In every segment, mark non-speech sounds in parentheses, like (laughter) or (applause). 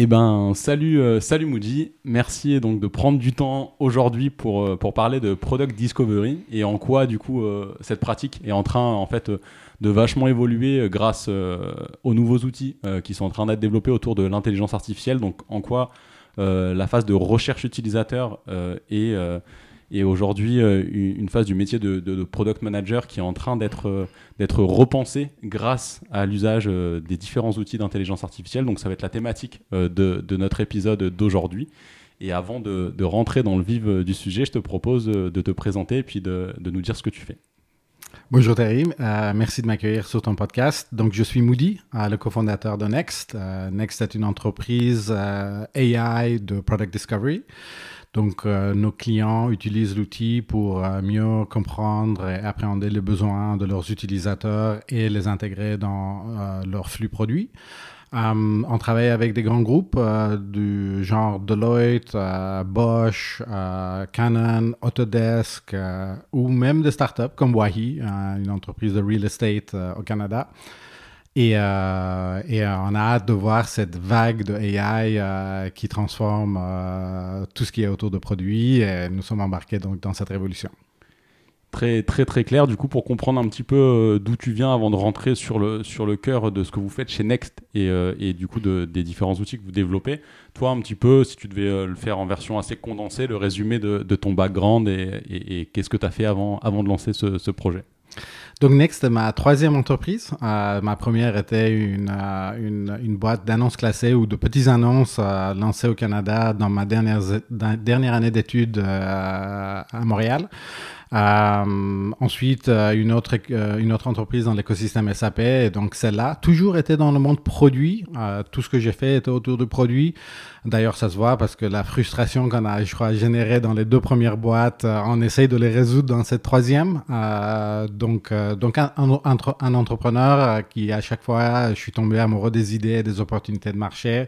Eh ben, salut, euh, salut Moody. Merci donc de prendre du temps aujourd'hui pour, euh, pour parler de product discovery et en quoi du coup euh, cette pratique est en train en fait de vachement évoluer grâce aux nouveaux outils qui sont en train d'être développés autour de l'intelligence artificielle. Donc en quoi la phase de recherche utilisateur est et aujourd'hui euh, une phase du métier de, product manager qui est en train d'être euh, repensée grâce à l'usage euh, des différents outils d'intelligence artificielle. Donc ça va être la thématique de, notre épisode d'aujourd'hui. Et avant de, rentrer dans le vif du sujet, je te propose de te présenter et puis de, nous dire ce que tu fais. Bonjour Terry, merci de m'accueillir sur ton podcast. Donc je suis Moody, le cofondateur de Next. Next est une entreprise AI de Product Discovery. Donc, euh, nos clients utilisent l'outil pour euh, mieux comprendre et appréhender les besoins de leurs utilisateurs et les intégrer dans euh, leur flux produit. on travaille avec des grands groupes du genre Deloitte, Bosch, Canon, Autodesk ou même des startups comme Wahi, une entreprise de real estate au Canada. Et, euh, euh, on a hâte de voir cette vague de AI euh, qui transforme tout ce qui est autour de produits. Et nous sommes embarqués dans cette révolution. Très, très, très clair. Du coup, pour comprendre un petit peu d'où tu viens avant de rentrer sur le, sur le cœur de ce que vous faites chez Next et, du coup de, des différents outils que vous développez, toi, un petit peu, si tu devais le faire en version assez condensée, le résumé de, ton background et, qu'est-ce que tu as fait avant, avant de lancer ce, ce projet? Donc Next ma troisième entreprise. Euh, ma première était une, euh, une, une, boîte d'annonces classées ou de petites annonces euh, lancées au Canada dans ma dernière, dernière année d'études à Montréal. Euh, ensuite, euh, une, autre, euh, une autre entreprise dans l'écosystème SAP, donc celle-là, toujours été dans le monde produit. tout ce que j'ai fait était autour de produits. D'ailleurs, ça se voit parce que la frustration qu'on a, je crois, générée dans les deux premières boîtes, on essaye de les résoudre dans cette troisième. donc, donc un, un, entrepreneur qui, à chaque fois, je suis tombé amoureux des idées des opportunités de marché.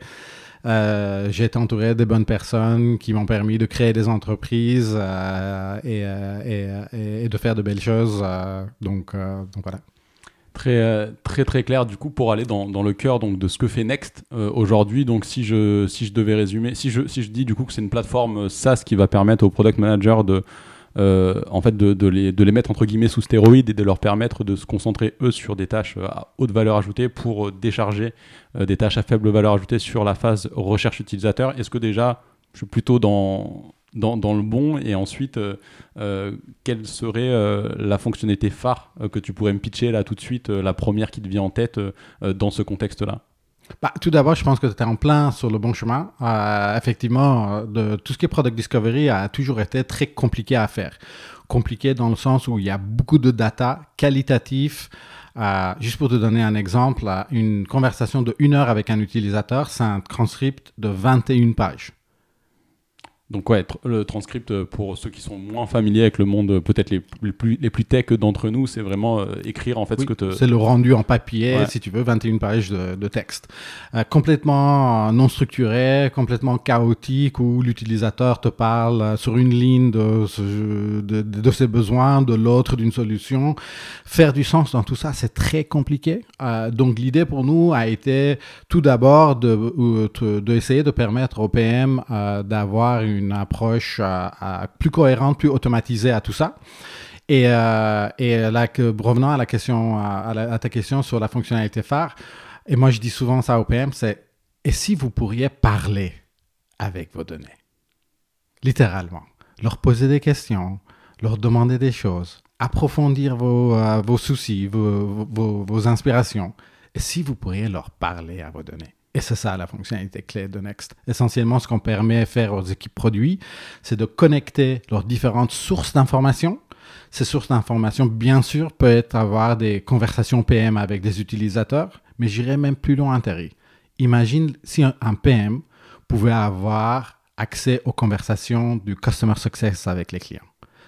Euh, j'ai été entouré de bonnes personnes qui m'ont permis de créer des entreprises euh, euh, et, et, de faire de belles choses. donc, donc voilà. Très, très très clair du coup pour aller dans, le cœur donc de ce que fait Next aujourd'hui donc si je si je devais résumer si je si je dis du coup que c'est une plateforme SaaS qui va permettre aux product managers de euh, en fait de, les, de, les, mettre entre guillemets sous stéroïdes et de leur permettre de se concentrer eux sur des tâches euh, à haute valeur ajoutée pour euh, décharger des tâches à faible valeur ajoutée sur la phase recherche utilisateur. Est-ce que déjà je suis plutôt dans, dans, le bon et ensuite quelle serait la fonctionnalité phare que tu pourrais me pitcher là tout de suite, la première qui te vient en tête dans ce contexte-là? Bah, tout d'abord, je pense que tu es en plein sur le bon chemin. Euh, effectivement, euh, tout ce qui est product discovery a toujours été très compliqué à faire. Compliqué dans le sens où il y a beaucoup de data qualitatif. Euh, juste pour te donner un exemple, une conversation de une heure avec un utilisateur, c'est un transcript de 21 pages. Donc ouais, le transcript euh, pour ceux qui sont moins familiers avec le monde, euh, peut-être les, plus les plus tech d'entre nous, c'est vraiment euh, écrire en fait ce que tu... C'est le rendu en papier, si tu veux, 21 pages de, texte. complètement non structuré, complètement chaotique, où l'utilisateur te parle sur une ligne de, de, de ses besoins, de l'autre d'une solution. Faire du sens dans tout ça, c'est très compliqué. donc l'idée pour nous a été tout d'abord de, de, essayer de permettre au PM d'avoir une une approche euh, euh, plus cohérente, plus automatisée à tout ça. Et, euh, là, que, revenant à ta question sur la fonctionnalité phare, et moi je dis souvent ça au PM, c'est et si vous pourriez parler avec vos données, littéralement, leur poser des questions, leur demander des choses, approfondir vos, vos soucis, vos, vos inspirations, et si vous pourriez leur parler à vos données? Et c'est ça la fonctionnalité clé de Next. Essentiellement, ce qu'on permet de faire aux équipes produits, c'est de connecter leurs différentes sources d'informations. Ces sources d'informations, bien sûr, peuvent être avoir des conversations PM avec des utilisateurs, mais j'irais même plus loin, Terry. Imagine si un PM pouvait avoir accès aux conversations du customer success avec les clients,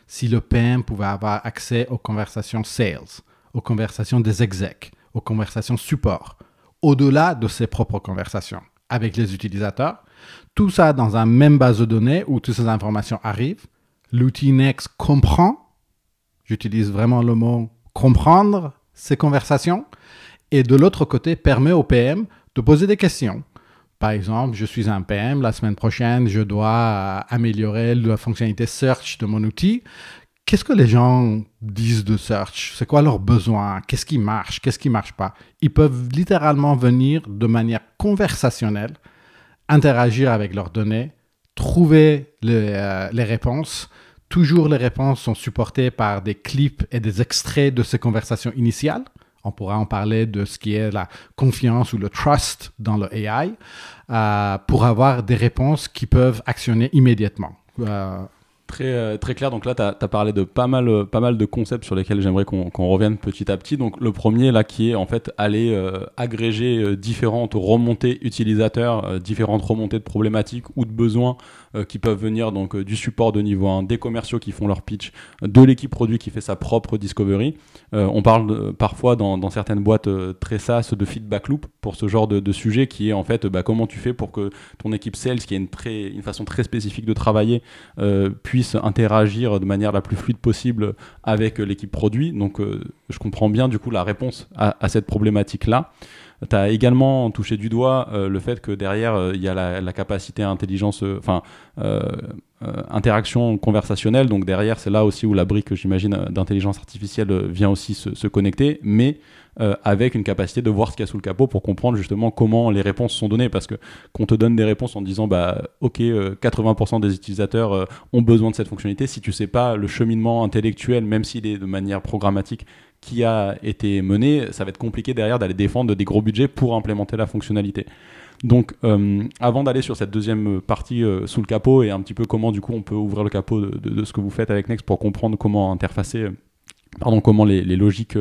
si le PM pouvait avoir accès aux conversations sales, aux conversations des execs, aux conversations support, au-delà de ses propres conversations avec les utilisateurs, tout ça dans un même base de données où toutes ces informations arrivent, l'outil Next comprend, j'utilise vraiment le mot comprendre ces conversations, et de l'autre côté permet au PM de poser des questions. Par exemple, je suis un PM, la semaine prochaine, je dois améliorer la fonctionnalité search de mon outil. Qu'est-ce que les gens disent de search? C'est quoi leurs besoins Qu'est-ce qui marche? Qu'est-ce qui marche pas? Ils peuvent littéralement venir de manière conversationnelle, interagir avec leurs données, trouver les, euh, les réponses. Toujours les réponses sont supportées par des clips et des extraits de ces conversations initiales. On pourra en parler de ce qui est la confiance ou le trust dans le AI euh, pour avoir des réponses qui peuvent actionner immédiatement. Euh, Très, euh, très clair. Donc là, tu as, parlé de pas mal, euh, pas mal de concepts sur lesquels j'aimerais qu'on revienne petit à petit. Donc le premier, là, qui est en fait aller euh, agréger différentes remontées utilisateurs, différentes remontées de problématiques ou de besoins qui peuvent venir donc du support de niveau 1, des commerciaux qui font leur pitch, de l'équipe produit qui fait sa propre discovery. on parle parfois dans, certaines boîtes très SaaS de feedback loop pour ce genre de, de sujet qui est en fait bah, comment tu fais pour que ton équipe sales, qui a une, très, une façon très spécifique de travailler, puisse interagir de manière la plus fluide possible avec l'équipe produit. Donc euh, je comprends bien du coup la réponse à, cette problématique-là. Tu as également touché du doigt euh, le fait que derrière, euh, il y a la, capacité à intelligence, enfin, interaction conversationnelle. Donc derrière, c'est là aussi où la brique, j'imagine, d'intelligence artificielle vient aussi se, se connecter. Mais euh, avec une capacité de voir ce qu'il y a sous le capot pour comprendre justement comment les réponses sont données. Parce que qu'on te donne des réponses en disant, bah, ok, 80% euh, des utilisateurs euh, ont besoin de cette fonctionnalité, si tu sais pas le cheminement intellectuel, même s'il est de manière programmatique, qui a été mené, ça va être compliqué derrière d'aller défendre des gros budgets pour implémenter la fonctionnalité. Donc, avant d'aller sur cette deuxième partie sous le capot et un petit peu comment du coup on peut ouvrir le capot de, ce que vous faites avec Next pour comprendre comment interfacer, pardon, comment les, les logiques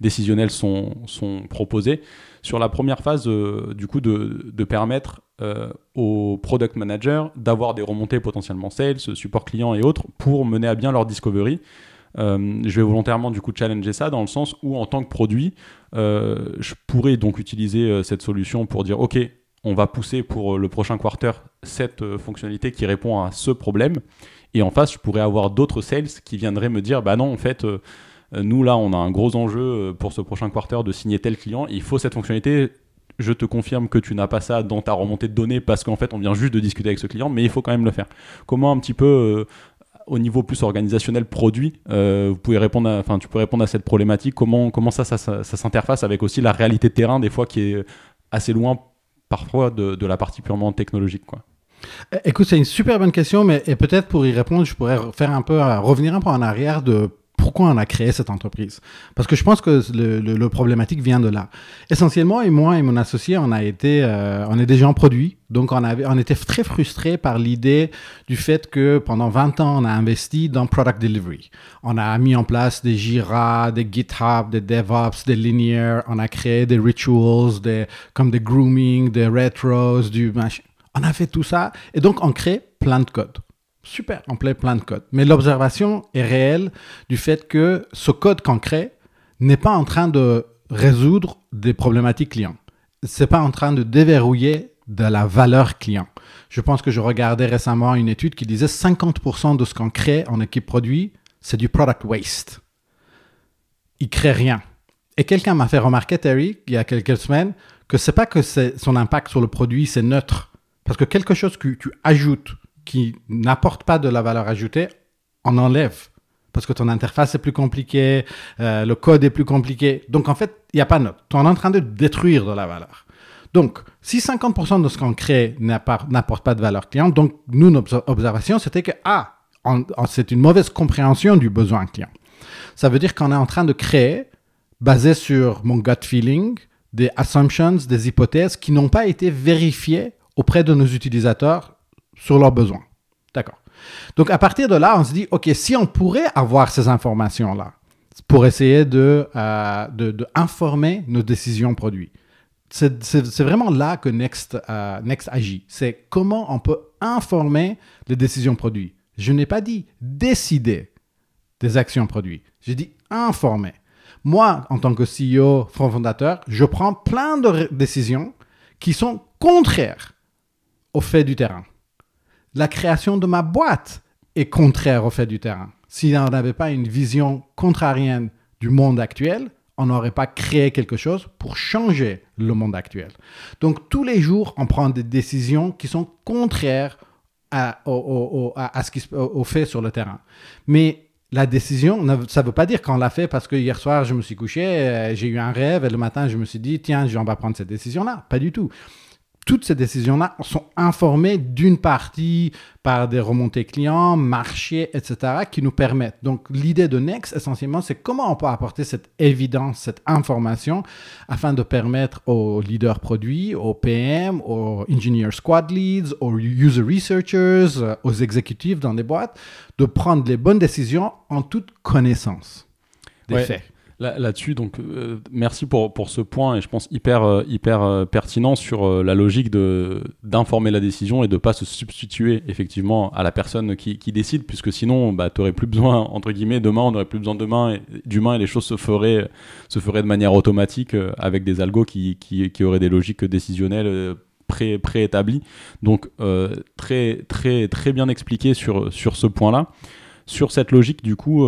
décisionnels sont, sont proposés. Sur la première phase, euh, du coup, de, permettre euh, aux product managers d'avoir des remontées potentiellement sales, support client et autres pour mener à bien leur discovery. Euh, je vais volontairement du coup challenger ça dans le sens où en tant que produit, je pourrais donc utiliser cette solution pour dire ok, on va pousser pour le prochain quarter cette fonctionnalité qui répond à ce problème. Et en face, je pourrais avoir d'autres sales qui viendraient me dire bah non, en fait, nous, là, on a un gros enjeu euh, pour ce prochain quarter de signer tel client. Il faut cette fonctionnalité. Je te confirme que tu n'as pas ça dans ta remontée de données parce qu'en fait, on vient juste de discuter avec ce client, mais il faut quand même le faire. Comment un petit peu euh, au niveau plus organisationnel produit, vous pouvez répondre, enfin, tu peux répondre à cette problématique? Comment, ça, ça, s'interface avec aussi la réalité de terrain des fois qui est assez loin parfois de, la partie purement technologique, quoi? Écoute, c'est une super bonne question, mais peut-être pour y répondre, je pourrais faire un peu revenir un peu en arrière de pourquoi on a créé cette entreprise. Parce que je pense que le, problématique vient de là. Essentiellement, et moi et mon associé, on a été, euh, on est des gens produits. Donc, on, avait, on était très frustrés par l'idée du fait que pendant 20 ans, on a investi dans product delivery. On a mis en place des Jira, des GitHub, des DevOps, des Linear. On a créé des rituals, des, comme des grooming, des retros, du machin. On a fait tout ça. Et donc, on crée plein de code. Super, on plaît plein de code. Mais l'observation est réelle du fait que ce code qu'on crée n'est pas en train de résoudre des problématiques clients. C'est pas en train de déverrouiller de la valeur client. Je pense que je regardais récemment une étude qui disait 50% de ce qu'on crée en équipe produit, c'est du product waste. Il crée rien. Et quelqu'un m'a fait remarquer, Terry, il y a quelques semaines, que c'est pas que son impact sur le produit, c'est neutre. Parce que quelque chose que tu ajoutes qui n'apporte pas de la valeur ajoutée, on enlève. Parce que ton interface est plus compliquée, euh, le code est plus compliqué. Donc en fait, il n'y a pas note. Tu es en train de détruire de la valeur. Donc, si 50% de ce qu'on crée n'apporte pas de valeur client, donc nous, notre observation, c'était que, ah, c'est une mauvaise compréhension du besoin client. Ça veut dire qu'on est en train de créer, basé sur mon gut feeling, des assumptions, des hypothèses qui n'ont pas été vérifiées auprès de nos utilisateurs sur leurs besoins. D'accord. Donc, à partir de là, on se dit, OK, si on pourrait avoir ces informations-là pour essayer de, euh, de, informer nos décisions produits, c'est vraiment là que Next, euh, Next agit. C'est comment on peut informer les décisions produits. Je n'ai pas dit décider des actions produits. J'ai dit informer. Moi, en tant que CEO, fondateur, je prends plein de décisions qui sont contraires aux faits du terrain. La création de ma boîte est contraire aux faits du terrain. Si on n'avait pas une vision contrarienne du monde actuel, on n'aurait pas créé quelque chose pour changer le monde actuel. Donc tous les jours, on prend des décisions qui sont contraires à, à, ce qui au fait sur le terrain. Mais la décision, ça ne veut pas dire qu'on l'a fait parce que hier soir, je me suis couché, euh, j'ai eu un rêve et le matin, je me suis dit, tiens, on va prendre cette décision-là. Pas du tout toutes ces décisions-là sont informées d'une partie par des remontées clients, marchés, etc., qui nous permettent. Donc, l'idée de Next, essentiellement, c'est comment on peut apporter cette évidence, cette information, afin de permettre aux leaders produits, aux PM, aux engineer squad leads, aux user researchers, aux exécutifs dans les boîtes, de prendre les bonnes décisions en toute connaissance des faits. Là-dessus, donc euh, merci pour, pour ce point et je pense hyper, euh, hyper euh, pertinent sur la logique d'informer la décision et de ne pas se substituer effectivement à la personne qui, qui décide, puisque sinon bah, tu n'aurais plus besoin, entre guillemets, demain, on n'aurait plus besoin demain, et les choses se feraient, se feraient de manière automatique avec des algos qui, qui, qui auraient des logiques décisionnelles pré, préétablies. Donc très, très, très bien expliqué sur, sur ce point-là sur cette logique du coup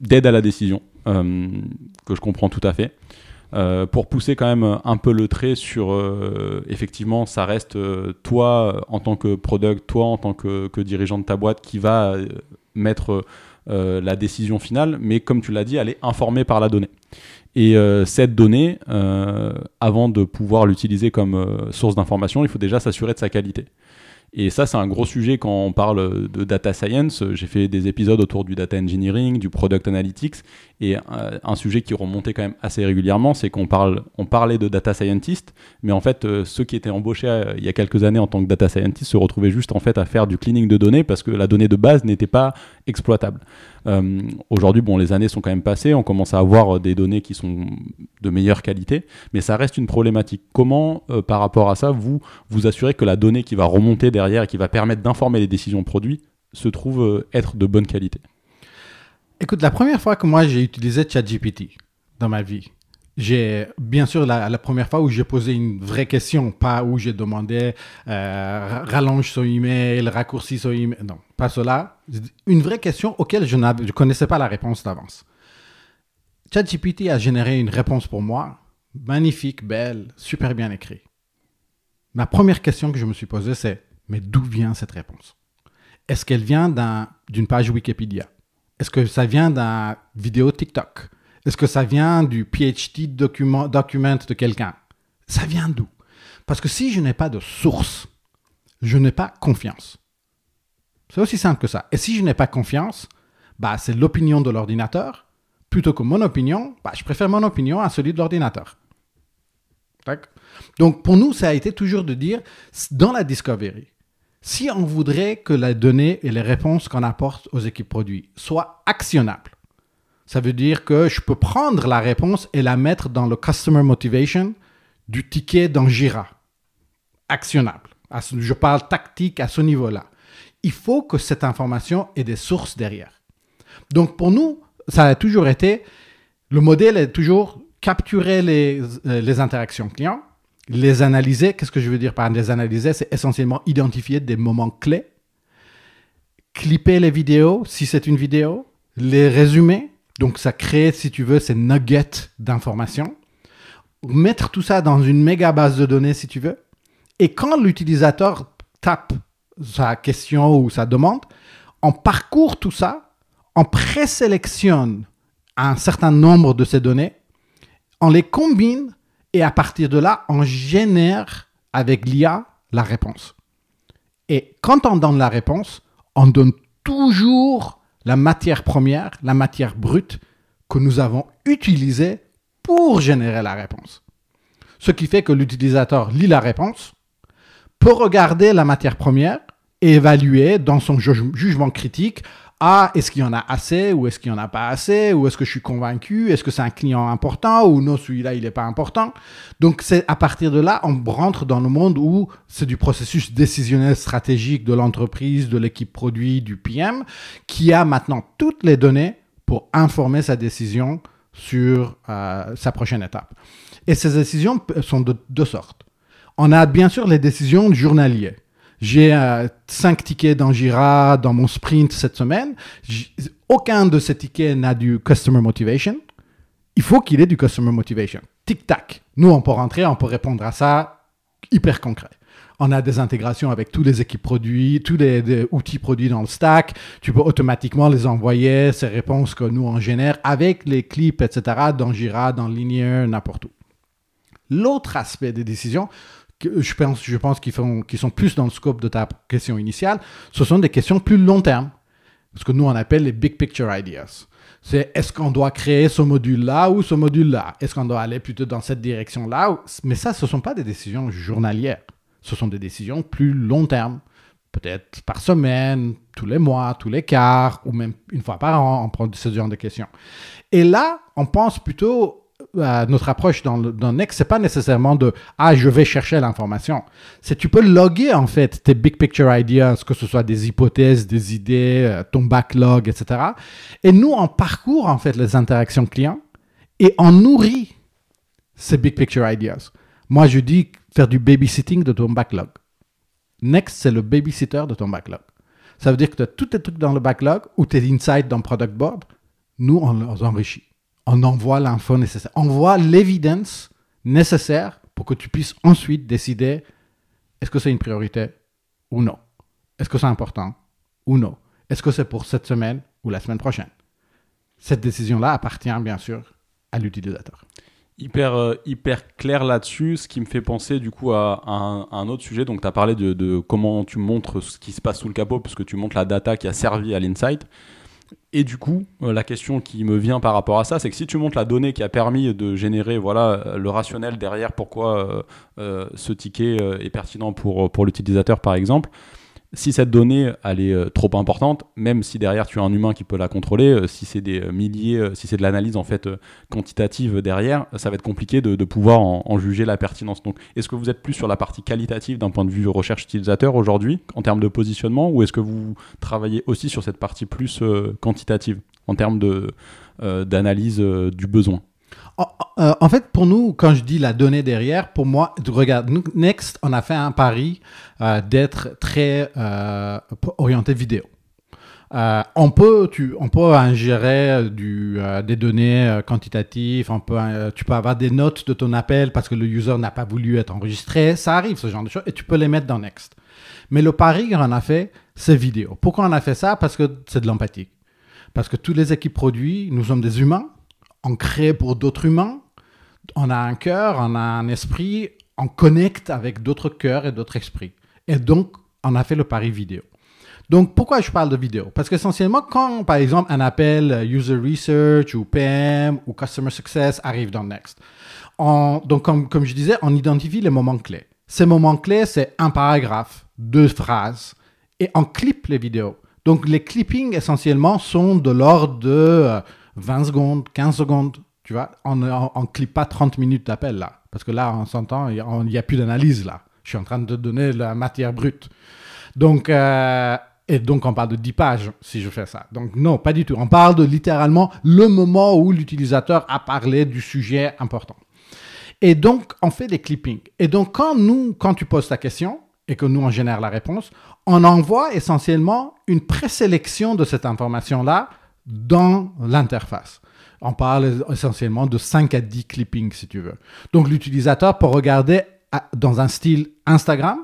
d'aide à la décision. Euh, que je comprends tout à fait. Euh, pour pousser quand même un peu le trait sur euh, effectivement ça reste toi en tant que product toi en tant que, dirigeant de ta boîte qui va mettre la décision finale. Mais comme tu l'as dit elle est informée par la donnée. Et cette donnée avant de pouvoir l'utiliser comme source d'information il faut déjà s'assurer de sa qualité et ça, c'est un gros sujet quand on parle de data science. J'ai fait des épisodes autour du data engineering, du product analytics, et euh, un sujet qui remontait quand même assez régulièrement, c'est qu'on parlait de data scientist, mais en fait, euh, ceux qui étaient embauchés euh, il y a quelques années en tant que data scientist se retrouvaient juste en fait à faire du cleaning de données parce que la donnée de base n'était pas exploitable. Aujourd'hui, bon, les années sont quand même passées, on commence à avoir des données qui sont de meilleure qualité, mais ça reste une problématique. Comment, par rapport à ça, vous vous assurez que la donnée qui va remonter derrière et qui va permettre d'informer les décisions produits se trouve euh, être de bonne qualité? Écoute, la première fois que moi j'ai utilisé ChatGPT dans ma vie, j'ai bien sûr la, première fois où j'ai posé une vraie question, pas où j'ai demandé euh, rallonge son email, raccourcis son email, non, pas cela. Une vraie question auquel je ne connaissais pas la réponse d'avance. ChatGPT a généré une réponse pour moi, magnifique, belle, super bien écrite. Ma première question que je me suis posée, c'est mais d'où vient cette réponse? Est-ce qu'elle vient d'une page Wikipédia? Est-ce que ça vient d'une vidéo TikTok? Est-ce que ça vient du PhD document, document de quelqu'un? Ça vient d'où? Parce que si je n'ai pas de source, je n'ai pas confiance. C'est aussi simple que ça. Et si je n'ai pas confiance, bah, c'est l'opinion de l'ordinateur. Plutôt que mon opinion, bah, je préfère mon opinion à celui de l'ordinateur. Donc pour nous, ça a été toujours de dire, dans la discovery, si on voudrait que la donnée et les réponses qu'on apporte aux équipes produits soient actionnables, ça veut dire que je peux prendre la réponse et la mettre dans le customer motivation du ticket dans Jira. Actionnable. Je parle tactique à ce niveau-là. Il faut que cette information ait des sources derrière. Donc pour nous, ça a toujours été, le modèle est toujours capturer les, euh, les interactions clients, les analyser. Qu'est-ce que je veux dire par les analyser? C'est essentiellement identifier des moments clés, clipper les vidéos, si c'est une vidéo, les résumer. Donc, ça crée, si tu veux, ces nuggets d'informations. Mettre tout ça dans une méga base de données, si tu veux. Et quand l'utilisateur tape sa question ou sa demande, on parcourt tout ça, on présélectionne un certain nombre de ces données, on les combine et à partir de là, on génère avec l'IA la réponse. Et quand on donne la réponse, on donne toujours la matière première, la matière brute que nous avons utilisée pour générer la réponse. Ce qui fait que l'utilisateur lit la réponse, peut regarder la matière première et évaluer dans son jugement critique ah, est-ce qu'il y en a assez ou est-ce qu'il n'y en a pas assez ou est-ce que je suis convaincu? Est-ce que c'est un client important ou non, celui-là, il n'est pas important? Donc, c'est à partir de là, on rentre dans le monde où c'est du processus décisionnel stratégique de l'entreprise, de l'équipe produit, du PM, qui a maintenant toutes les données pour informer sa décision sur euh, sa prochaine étape. Et ces décisions sont de deux sortes. On a bien sûr les décisions journalières j'ai euh, cinq tickets dans Jira dans mon sprint cette semaine. Aucun de ces tickets n'a du customer motivation. Il faut qu'il ait du customer motivation. Tic-tac. Nous, on peut rentrer, on peut répondre à ça hyper concret. On a des intégrations avec tous les équipes produits, tous les, outils produits dans le stack. Tu peux automatiquement les envoyer, ces réponses que nous on génère avec les clips, etc. dans Jira, dans Linear, n'importe où. L'autre aspect des décisions, je pense, qu'ils, sont plus dans le scope de ta question initiale, ce sont des questions plus long terme. Ce que nous, on appelle les big picture ideas. C'est est-ce qu'on doit créer ce module-là ou ce module-là? Est-ce qu'on doit aller plutôt dans cette direction-là Mais ça, ce ne sont pas des décisions journalières. Ce sont des décisions plus long terme. Peut-être par semaine, tous les mois, tous les quarts, ou même une fois par an, on prend ce genre de questions. Et là, on pense plutôt notre approche dans, dans Next, c'est pas nécessairement de ah je vais chercher l'information. C'est tu peux loguer en fait tes big picture ideas, que ce soit des hypothèses, des idées, euh, ton backlog, etc. Et nous on parcourt en fait les interactions clients et on nourrit ces big picture ideas. Moi je dis faire du babysitting de ton backlog. Next c'est le babysitter de ton backlog. Ça veut dire que tu as tous tes trucs dans le backlog ou tes insights dans product board. Nous on les enrichit on envoie l'info nécessaire. On envoie l'évidence nécessaire pour que tu puisses ensuite décider est-ce que c'est une priorité ou non? Est-ce que c'est important ou non? Est-ce que c'est pour cette semaine ou la semaine prochaine? Cette décision-là appartient bien sûr à l'utilisateur. Hyper, euh, hyper clair là-dessus, ce qui me fait penser du coup à, un, autre sujet. Donc, tu as parlé de, comment tu montres ce qui se passe sous le capot, puisque tu montres la data qui a servi à l'insight. Et du coup, euh, la question qui me vient par rapport à ça, c'est que si tu montres la donnée qui a permis de générer voilà, euh, le rationnel derrière pourquoi euh, ce ticket est pertinent pour l'utilisateur, par exemple, si cette donnée elle est euh, trop importante, même si derrière tu as un humain qui peut la contrôler, euh, si c'est des euh, milliers, si c'est de l'analyse en fait quantitative derrière, ça va être compliqué de, pouvoir en, juger la pertinence. Donc, est-ce que vous êtes plus sur la partie qualitative d'un point de vue recherche utilisateur aujourd'hui en termes de positionnement, ou est-ce que vous travaillez aussi sur cette partie plus quantitative en termes de d'analyse du besoin? euh, en fait, pour nous, quand je dis la donnée derrière, pour moi, regarde, Next, on a fait un pari euh, d'être très euh, orienté vidéo. on peut, tu, on peut ingérer des données quantitatives, on peut, tu peux avoir des notes de ton appel parce que le user n'a pas voulu être enregistré. Ça arrive, ce genre de choses, et tu peux les mettre dans Next. Mais le pari qu'on a fait, c'est vidéo. Pourquoi on a fait ça? Parce que c'est de l'empathie. Parce que toutes les équipes produits, nous sommes des humains, on crée pour d'autres humains, on a un cœur, on a un esprit, on connecte avec d'autres cœurs et d'autres esprits. Et donc, on a fait le pari vidéo. Donc, pourquoi je parle de vidéo? Parce qu'essentiellement, quand, par exemple, un appel User Research ou PM ou Customer Success arrive dans Next, donc, comme, comme je disais, on identifie les moments clés. Ces moments clés, c'est un paragraphe, deux phrases, et on clip les vidéos. Donc, les clippings, essentiellement, sont de l'ordre de 20 secondes, 15 secondes, tu vois, on ne clip pas 30 minutes d'appel là. Parce que là, on s'entend, il n'y a, plus d'analyse là. Je suis en train de donner la matière brute. Donc, euh, et donc, on parle de 10 pages si je fais ça. Donc, non, pas du tout. On parle de littéralement le moment où l'utilisateur a parlé du sujet important. Et donc, on fait des clippings. Et donc, quand nous, quand tu poses ta question et que nous, on génère la réponse, on envoie essentiellement une présélection de cette information-là dans l'interface. On parle essentiellement de 5 à 10 clippings, si tu veux. Donc, l'utilisateur peut regarder dans un style Instagram,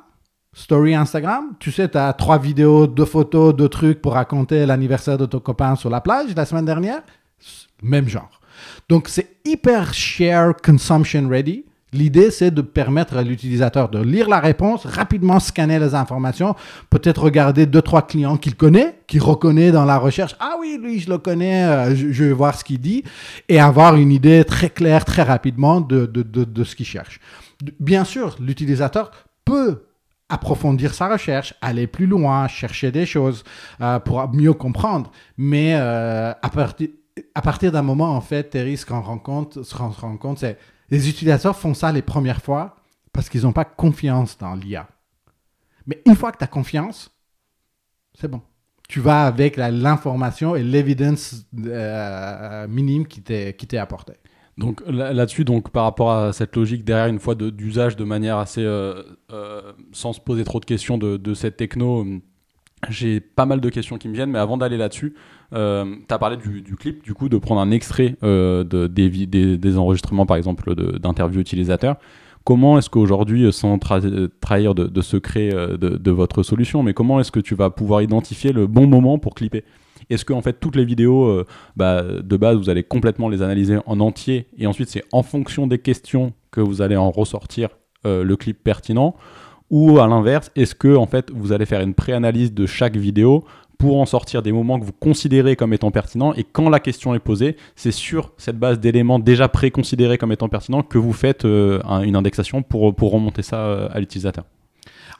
story Instagram. Tu sais, tu as trois vidéos, deux photos, deux trucs pour raconter l'anniversaire de ton copain sur la plage la semaine dernière. Même genre. Donc, c'est hyper share consumption ready. L'idée, c'est de permettre à l'utilisateur de lire la réponse, rapidement scanner les informations, peut-être regarder deux, trois clients qu'il connaît, qu'il reconnaît dans la recherche. Ah oui, lui, je le connais, euh, je, vais voir ce qu'il dit, et avoir une idée très claire, très rapidement de, de, de, ce qu'il cherche. Bien sûr, l'utilisateur peut approfondir sa recherche, aller plus loin, chercher des choses euh, pour mieux comprendre. Mais euh, à, partir, à partir d'un moment, en fait, Terry, ce qu'on rend compte, se rend compte, c'est les utilisateurs font ça les premières fois parce qu'ils n'ont pas confiance dans l'IA. Mais une fois que tu as confiance, c'est bon. Tu vas avec l'information et l'évidence euh, minime qui t'est apportée. Donc là-dessus, donc par rapport à cette logique derrière, une fois d'usage de, manière assez euh, euh, sans se poser trop de questions de, cette techno, j'ai pas mal de questions qui me viennent. Mais avant d'aller là-dessus, euh, tu as parlé du, clip, du coup, de prendre un extrait de, des, enregistrements, par exemple, d'interviews utilisateurs. Comment est-ce qu'aujourd'hui, sans trahir de, secret de, votre solution, mais comment est-ce que tu vas pouvoir identifier le bon moment pour clipper? Est-ce que en fait toutes les vidéos euh, bah, de base vous allez complètement les analyser en entier et ensuite c'est en fonction des questions que vous allez en ressortir euh, le clip pertinent? Ou à l'inverse est-ce que en fait vous allez faire une préanalyse de chaque vidéo pour en sortir des moments que vous considérez comme étant pertinents? Et quand la question est posée c'est sur cette base d'éléments déjà préconsidérés comme étant pertinents que vous faites euh, une indexation pour, pour remonter ça à l'utilisateur.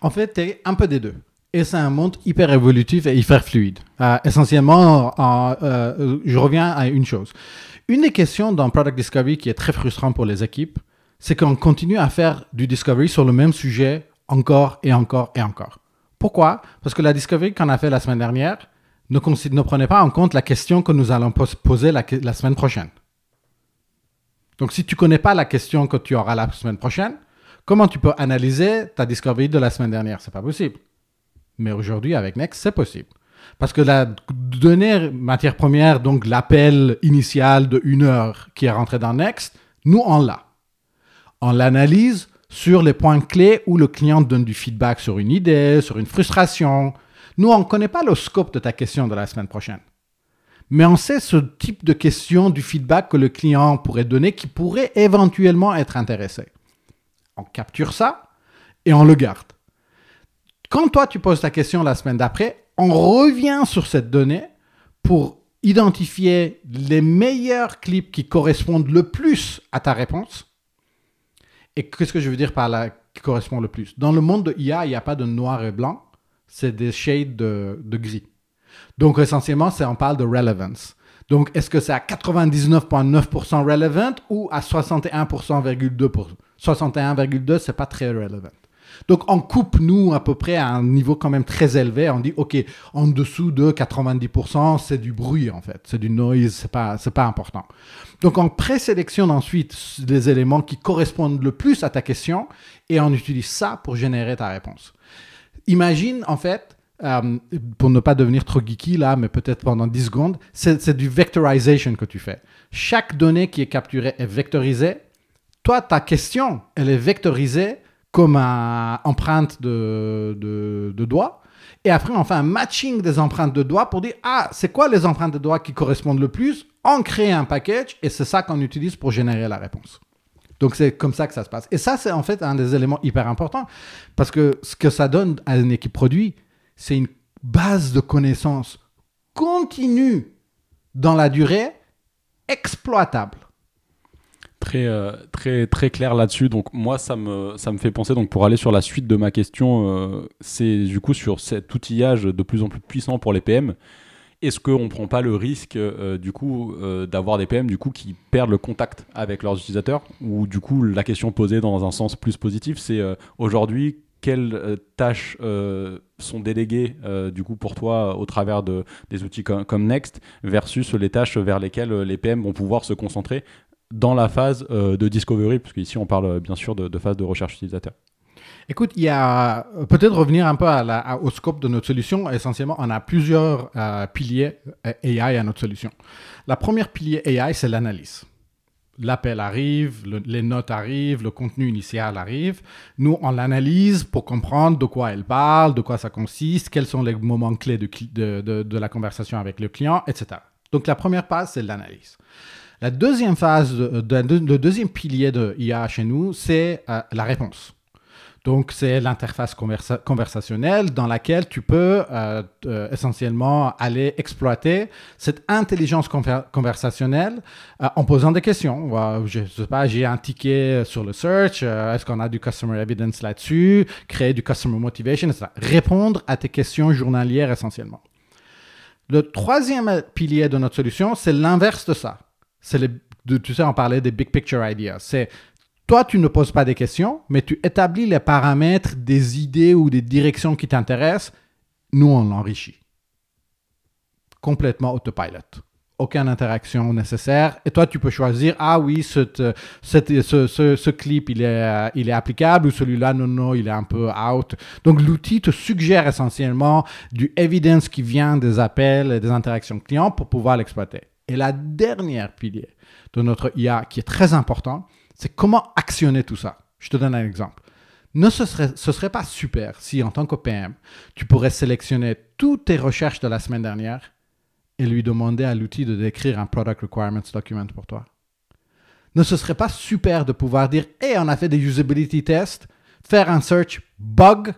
En fait, tu un peu des deux et c'est un monde hyper évolutif et hyper fluide. Euh, essentiellement, euh, je reviens à une chose. Une des questions dans Product Discovery qui est très frustrant pour les équipes, c'est qu'on continue à faire du discovery sur le même sujet encore et encore et encore. Pourquoi? Parce que la discovery qu'on a fait la semaine dernière ne, ne, prenait pas en compte la question que nous allons poser la, semaine prochaine. Donc, si tu connais pas la question que tu auras la semaine prochaine, comment tu peux analyser ta discovery de la semaine dernière? C'est pas possible. Mais aujourd'hui, avec Next, c'est possible. Parce que la donnée matière première, donc l'appel initial de une heure qui est rentré dans Next, nous, on l'a. On l'analyse sur les points clés où le client donne du feedback sur une idée, sur une frustration. Nous, on ne connaît pas le scope de ta question de la semaine prochaine. Mais on sait ce type de question du feedback que le client pourrait donner qui pourrait éventuellement être intéressé. On capture ça et on le garde. Quand toi, tu poses ta question la semaine d'après, on revient sur cette donnée pour identifier les meilleurs clips qui correspondent le plus à ta réponse. Et qu'est-ce que je veux dire par là qui correspond le plus? Dans le monde de IA, il n'y a pas de noir et blanc, c'est des shades de, gris. Donc essentiellement, on parle de relevance. Donc est-ce que c'est à 99,9% relevant ou à 61,2% 61,2% c'est pas très relevant. Donc on coupe nous à peu près à un niveau quand même très élevé. On dit ok, en dessous de 90%, c'est du bruit en fait, c'est du noise, c'est pas c'est pas important. Donc on présélectionne ensuite les éléments qui correspondent le plus à ta question et on utilise ça pour générer ta réponse. Imagine en fait euh, pour ne pas devenir trop geeky là, mais peut-être pendant 10 secondes, c'est du vectorization que tu fais. Chaque donnée qui est capturée est vectorisée. Toi, ta question, elle est vectorisée comme une empreinte de, de, doigts. Et après, on fait un matching des empreintes de doigts pour dire, ah, c'est quoi les empreintes de doigts qui correspondent le plus? On crée un package et c'est ça qu'on utilise pour générer la réponse. Donc c'est comme ça que ça se passe. Et ça, c'est en fait un des éléments hyper importants parce que ce que ça donne à une équipe produit, c'est une base de connaissances continue dans la durée, exploitable très, euh, très, très clair là-dessus. Donc moi, ça me, ça me fait penser, donc pour aller sur la suite de ma question, euh, c'est du coup sur cet outillage de plus en plus puissant pour les PM. Est-ce qu'on ne prend pas le risque euh, du coup d'avoir des PM du coup qui perdent le contact avec leurs utilisateurs? Ou du coup la question posée dans un sens plus positif, c'est aujourd'hui quelles tâches sont déléguées du coup pour toi au travers de, des outils comme, comme, Next versus les tâches vers lesquelles les PM vont pouvoir se concentrer dans la phase euh, de discovery, puisque ici on parle euh, bien sûr de, phase de recherche utilisateur. Écoute, il y a euh, peut-être revenir un peu au scope de notre solution. Essentiellement, on a plusieurs piliers AI à notre solution. La première pilier AI, c'est l'analyse. L'appel arrive, les notes arrivent, le contenu initial arrive. Nous, on l'analyse pour comprendre de quoi elle parle, de quoi ça consiste, quels sont les moments clés de, de, de la conversation avec le client, etc. Donc la première phase, c'est l'analyse. La deuxième phase, le deuxième pilier de IA chez nous, c'est euh, la réponse. Donc, c'est l'interface conversationnelle dans laquelle tu peux euh, euh, essentiellement aller exploiter cette intelligence conversationnelle en posant des questions. je ne sais pas, j'ai un ticket sur le search, est-ce qu'on a du customer evidence là-dessus, créer du customer motivation, etc. Répondre à tes questions journalières essentiellement. Le troisième pilier de notre solution, c'est l'inverse de ça. C'est tu sais, on parlait des big picture ideas. C'est toi, tu ne poses pas des questions, mais tu établis les paramètres des idées ou des directions qui t'intéressent. Nous, on l'enrichit. Complètement autopilot. Aucune interaction nécessaire. Et toi, tu peux choisir, ah oui, ce, ce, clip, il est, il est applicable, ou celui-là, non, non, il est un peu out. Donc, l'outil te suggère essentiellement du evidence qui vient des appels et des interactions clients pour pouvoir l'exploiter. Et la dernière pilier de notre IA qui est très important, c'est comment actionner tout ça. Je te donne un exemple. Ne ce serait, ce serait pas super si, en tant que PM, tu pourrais sélectionner toutes tes recherches de la semaine dernière et lui demander à l'outil de décrire un Product Requirements Document pour toi. Ne ce serait pas super de pouvoir dire Hey, on a fait des usability tests, faire un search bug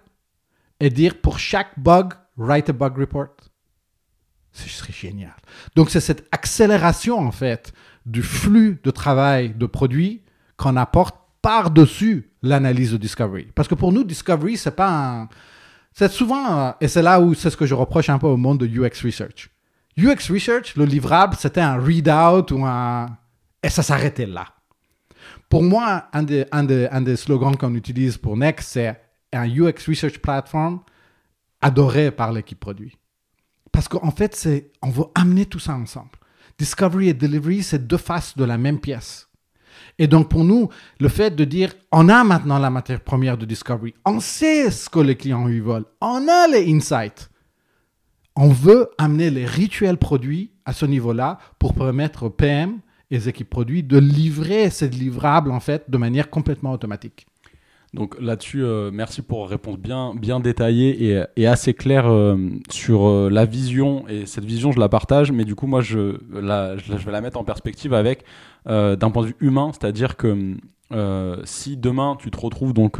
et dire pour chaque bug, write a bug report Ce serait génial. Donc, c'est cette accélération, en fait, du flux de travail de produits qu'on apporte par-dessus l'analyse de Discovery. Parce que pour nous, Discovery, c'est pas un... C'est souvent, et c'est là où c'est ce que je reproche un peu au monde de UX Research. UX Research, le livrable, c'était un readout ou un... Et ça s'arrêtait là. Pour moi, un des, un des, un des slogans qu'on utilise pour Next, c'est un UX Research Platform adoré par l'équipe produit. Parce qu'en fait, on veut amener tout ça ensemble. Discovery et Delivery, c'est deux faces de la même pièce. Et donc, pour nous, le fait de dire, on a maintenant la matière première de Discovery, on sait ce que les clients lui veulent, on a les insights. On veut amener les rituels produits à ce niveau-là pour permettre aux PM et aux équipes produits de livrer ces livrables, en fait, de manière complètement automatique. Donc là-dessus, euh, merci pour réponse bien, bien détaillée et, assez claire euh, sur euh, la vision. Et cette vision, je la partage, mais du coup, moi, je, je, vais la mettre en perspective avec d'un point de vue humain, c'est-à-dire que si demain tu te retrouves donc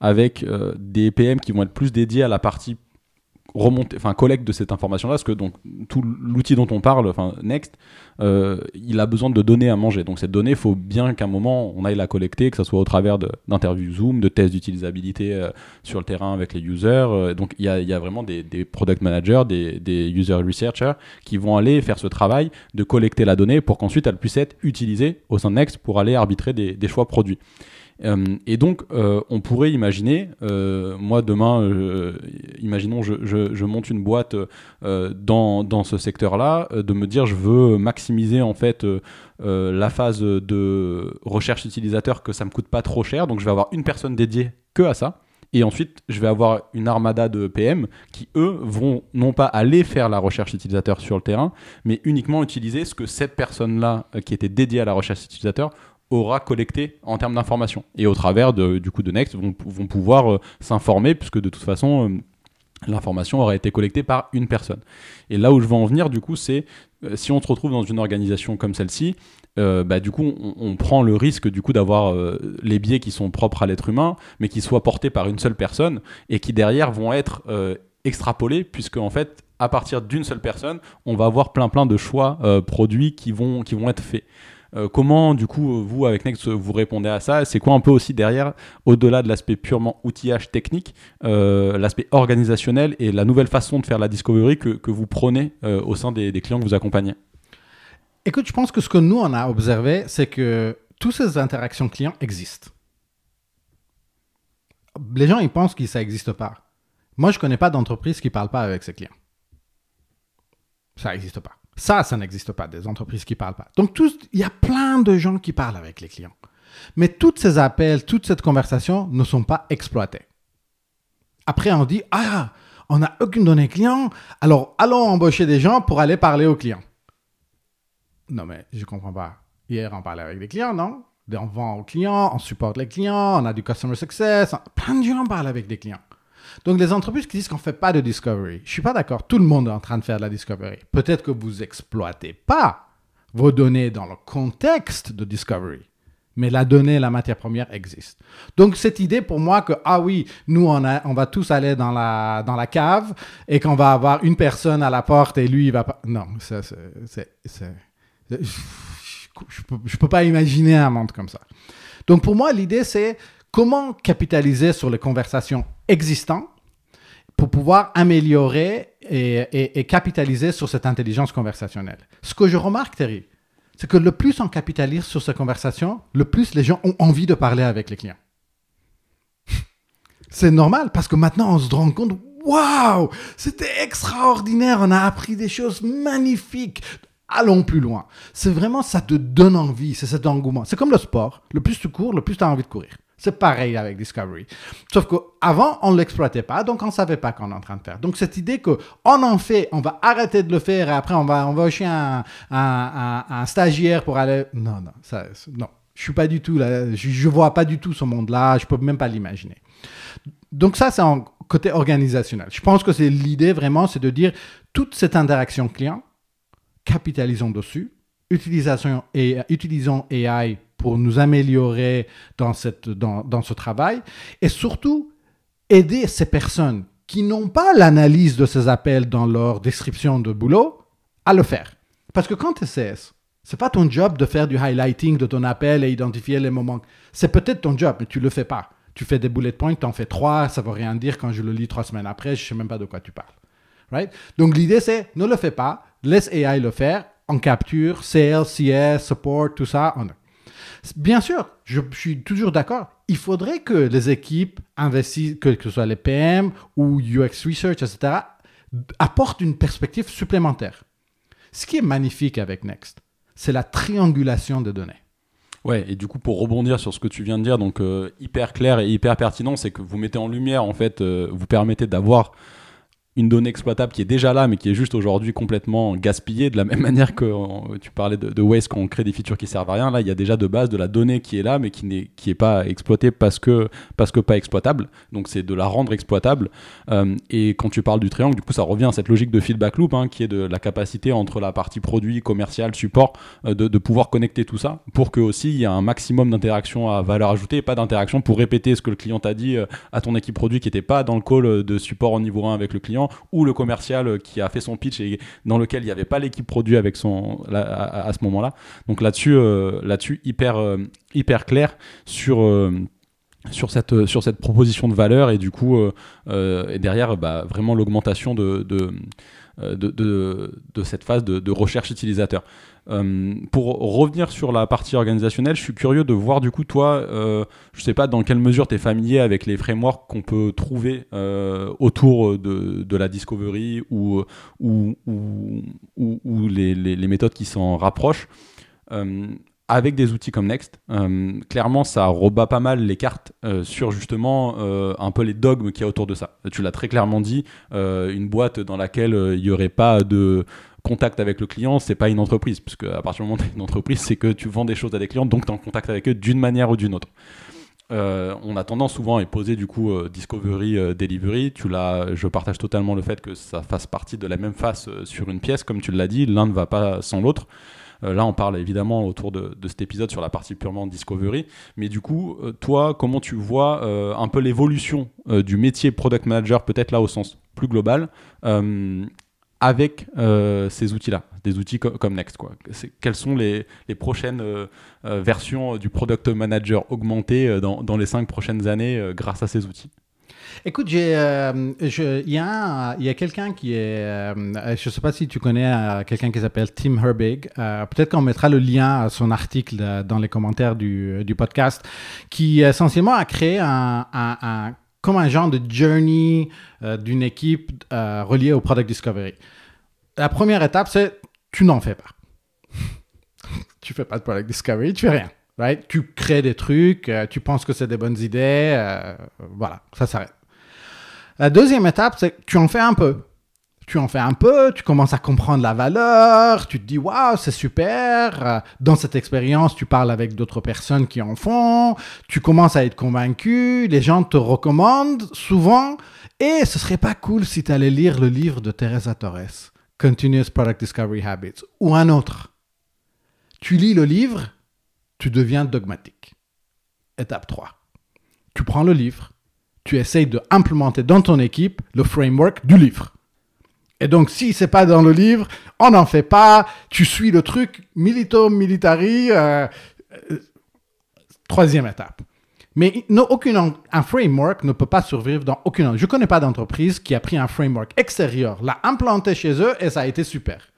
avec des PM qui vont être plus dédiés à la partie remonter, enfin collecte de cette information-là, parce que donc tout l'outil dont on parle, enfin Next, euh, il a besoin de données à manger. Donc cette donnée, il faut bien qu'à un moment on aille la collecter, que ce soit au travers d'interviews Zoom, de tests d'utilisabilité euh, sur le terrain avec les users. Euh, donc il y a, y a, vraiment des, product managers, des, des user researchers qui vont aller faire ce travail de collecter la donnée pour qu'ensuite elle puisse être utilisée au sein de Next pour aller arbitrer des choix produits. Euh, et donc, euh, on pourrait imaginer, euh, moi demain, imaginons, je, je, monte une boîte dans, dans, ce secteur-là, de me dire, je veux maximiser en fait la phase de recherche utilisateur, que ça me coûte pas trop cher. Donc, je vais avoir une personne dédiée que à ça. Et ensuite, je vais avoir une armada de PM qui, eux, vont non pas aller faire la recherche utilisateur sur le terrain, mais uniquement utiliser ce que cette personne-là, qui était dédiée à la recherche utilisateur, aura collecté en termes d'informations. Et au travers de, du coup de Next, vont, vont pouvoir euh, s'informer, puisque de toute façon, euh, l'information aura été collectée par une personne. Et là où je veux en venir, du coup, c'est euh, si on se retrouve dans une organisation comme celle-ci, bah, du coup, on, prend le risque du coup d'avoir les biais qui sont propres à l'être humain, mais qui soient portés par une seule personne et qui derrière vont être extrapolés, puisque en fait, à partir d'une seule personne, on va avoir plein plein de choix produits qui vont, qui vont être faits. Euh, comment, du coup, vous, avec Next, vous répondez à ça C'est quoi un peu aussi derrière, au-delà de l'aspect purement outillage technique, euh, l'aspect organisationnel et la nouvelle façon de faire la discovery que, vous prenez euh, au sein des, clients que vous accompagnez? Écoute, je pense que ce que nous, on a observé, c'est que toutes ces interactions clients existent. Les gens, ils pensent que ça n'existe pas. Moi, je ne connais pas d'entreprise qui ne parle pas avec ses clients. Ça n'existe pas. Ça, ça n'existe pas, des entreprises qui ne parlent pas. Donc, il y a plein de gens qui parlent avec les clients. Mais tous ces appels, toute cette conversation ne sont pas exploités. Après, on dit, ah, on n'a aucune donnée client, alors allons embaucher des gens pour aller parler aux clients. Non, mais je ne comprends pas. Hier, on parlait avec des clients, non? On vend aux clients, on supporte les clients, on a du customer success. Plein de gens parlent avec des clients. Donc, les entreprises qui disent qu'on ne fait pas de discovery, je ne suis pas d'accord. Tout le monde est en train de faire de la discovery. Peut-être que vous exploitez pas vos données dans le contexte de discovery, mais la donnée, la matière première existe. Donc cette idée pour moi que, ah oui, nous, on, va tous aller dans la, cave et qu'on va avoir une personne à la porte et lui, il va pas... Non, c'est... Je ne peux pas imaginer un monde comme ça. Donc pour moi, l'idée, c'est comment capitaliser sur les conversations existantes pour pouvoir améliorer et, capitaliser sur cette intelligence conversationnelle. Ce que je remarque, Terry, c'est que le plus on capitalise sur ces conversations, le plus les gens ont envie de parler avec les clients. (laughs) c'est normal parce que maintenant on se rend compte, waouh, c'était extraordinaire, on a appris des choses magnifiques. Allons plus loin. C'est vraiment, ça te donne envie, c'est cet engouement. C'est comme le sport. Le plus tu cours, le plus tu as envie de courir. C'est pareil avec Discovery. Sauf qu'avant, on ne l'exploitait pas, donc on ne savait pas qu'on est en train de faire. Donc cette idée qu'on en fait, on va arrêter de le faire et après on va, on va un, un, un, stagiaire pour aller... Non, non, ça, non. Je suis pas du tout là, je, ne vois pas du tout ce monde-là, je peux même pas l'imaginer. Donc ça, c'est en côté organisationnel. Je pense que c'est l'idée vraiment, c'est de dire toute cette interaction client, capitalisons dessus, utilisons AI pour nous améliorer dans, ce travail et surtout aider ces personnes qui n'ont pas l'analyse de ces appels dans leur description de boulot à le faire. Parce que quand tu CS, c'est pas ton job de faire du highlighting de ton appel et identifier les moments. C'est peut-être ton job, mais tu le fais pas. Tu fais des bullet points, tu en fais trois, ça veut rien dire quand je le lis trois semaines après, je sais même pas de quoi tu parles. Right? Donc l'idée c'est ne le fais pas, laisse AI le faire, en capture, sales, CS, support, tout ça. On... Bien sûr, je, suis toujours d'accord. Il faudrait que les équipes investissent, que, ce soit les PM ou UX Research, etc., apportent une perspective supplémentaire. Ce qui est magnifique avec Next, c'est la triangulation des données. Ouais, et du coup, pour rebondir sur ce que tu viens de dire, donc euh, hyper clair et hyper pertinent, c'est que vous mettez en lumière, en fait, euh, vous permettez d'avoir une donnée exploitable qui est déjà là, mais qui est juste aujourd'hui complètement gaspillée, de la même (laughs) manière que tu parlais de, de, waste quand on crée des features qui servent à rien. Là, il y a déjà de base de la donnée qui est là, mais qui n'est pas exploitée parce que pas exploitable. Donc c'est de la rendre exploitable. Euh, et quand tu parles du triangle, du coup, ça revient à cette logique de feedback loop, hein, qui est de la capacité entre la partie produit, commercial, support, euh, de, pouvoir connecter tout ça pour que aussi il y ait un maximum d'interaction à valeur ajoutée, pas d'interaction pour répéter ce que le client t'a dit euh, à ton équipe produit qui n'était pas dans le call de support au niveau 1 avec le client ou le commercial qui a fait son pitch et dans lequel il n'y avait pas l'équipe produit avec son à, ce moment-là. Donc là-dessus, euh, là-dessus hyper euh, hyper clair sur euh, sur cette, sur cette proposition de valeur et du coup et derrière bah, vraiment l'augmentation de, de, de, de, cette phase de, recherche utilisateur. Euh, pour revenir sur la partie organisationnelle, je suis curieux de voir du coup toi, euh, je sais pas dans quelle mesure tu es familier avec les frameworks qu'on peut trouver euh, autour de, de, la discovery ou, ou, ou, les, les, méthodes qui s'en rapprochent. Avec des outils comme Next, euh, clairement, ça rebat pas mal les cartes euh, sur justement euh, un peu les dogmes qu'il y a autour de ça. Tu l'as très clairement dit, une boîte dans laquelle il n'y aurait pas de contact avec le client, c'est pas une entreprise, puisque à partir du moment où tu une entreprise, c'est que tu vends des choses à des clients, donc tu es en contact avec eux d'une manière ou d'une autre. on a tendance souvent à poser du coup discovery, delivery. Tu je partage totalement le fait que ça fasse partie de la même face sur une pièce, comme tu l'as dit, l'un ne va pas sans l'autre. Euh, là, on parle évidemment autour de, cet épisode sur la partie purement Discovery. Mais du coup, euh, toi, comment tu vois euh, un peu l'évolution du métier Product Manager, peut-être là au sens plus global avec ces outils-là, des outils comme Next. Quoi. Quelles sont les, prochaines versions du Product Manager augmenté dans, dans, les cinq prochaines années grâce à ces outils? Écoute, euh, il y a, quelqu'un qui est, euh, je ne sais pas si tu connais euh, quelqu'un qui s'appelle Tim Herbig. Peut-être qu'on mettra le lien à son article dans les commentaires du, podcast, qui essentiellement a créé un, comme un genre de journey d'une équipe reliée au product discovery. La première étape, c'est tu n'en fais pas. (laughs) tu fais pas de product discovery, tu fais rien. Right? Tu crées des trucs, tu penses que c'est des bonnes idées, voilà, ça s'arrête. La deuxième étape, c'est que tu en fais un peu. Tu en fais un peu, tu commences à comprendre la valeur, tu te dis waouh, c'est super. Dans cette expérience, tu parles avec d'autres personnes qui en font, tu commences à être convaincu, les gens te recommandent souvent. Et ce serait pas cool si tu allais lire le livre de Teresa Torres, Continuous Product Discovery Habits, ou un autre. Tu lis le livre tu deviens dogmatique. Étape 3. Tu prends le livre, tu essayes d'implémenter dans ton équipe le framework du livre. Et donc, si c'est pas dans le livre, on n'en fait pas. Tu suis le truc milito militari. Euh, euh, troisième étape. Mais aucune, un framework ne peut pas survivre dans aucune. Je ne connais pas d'entreprise qui a pris un framework extérieur, l'a implanté chez eux et ça a été super.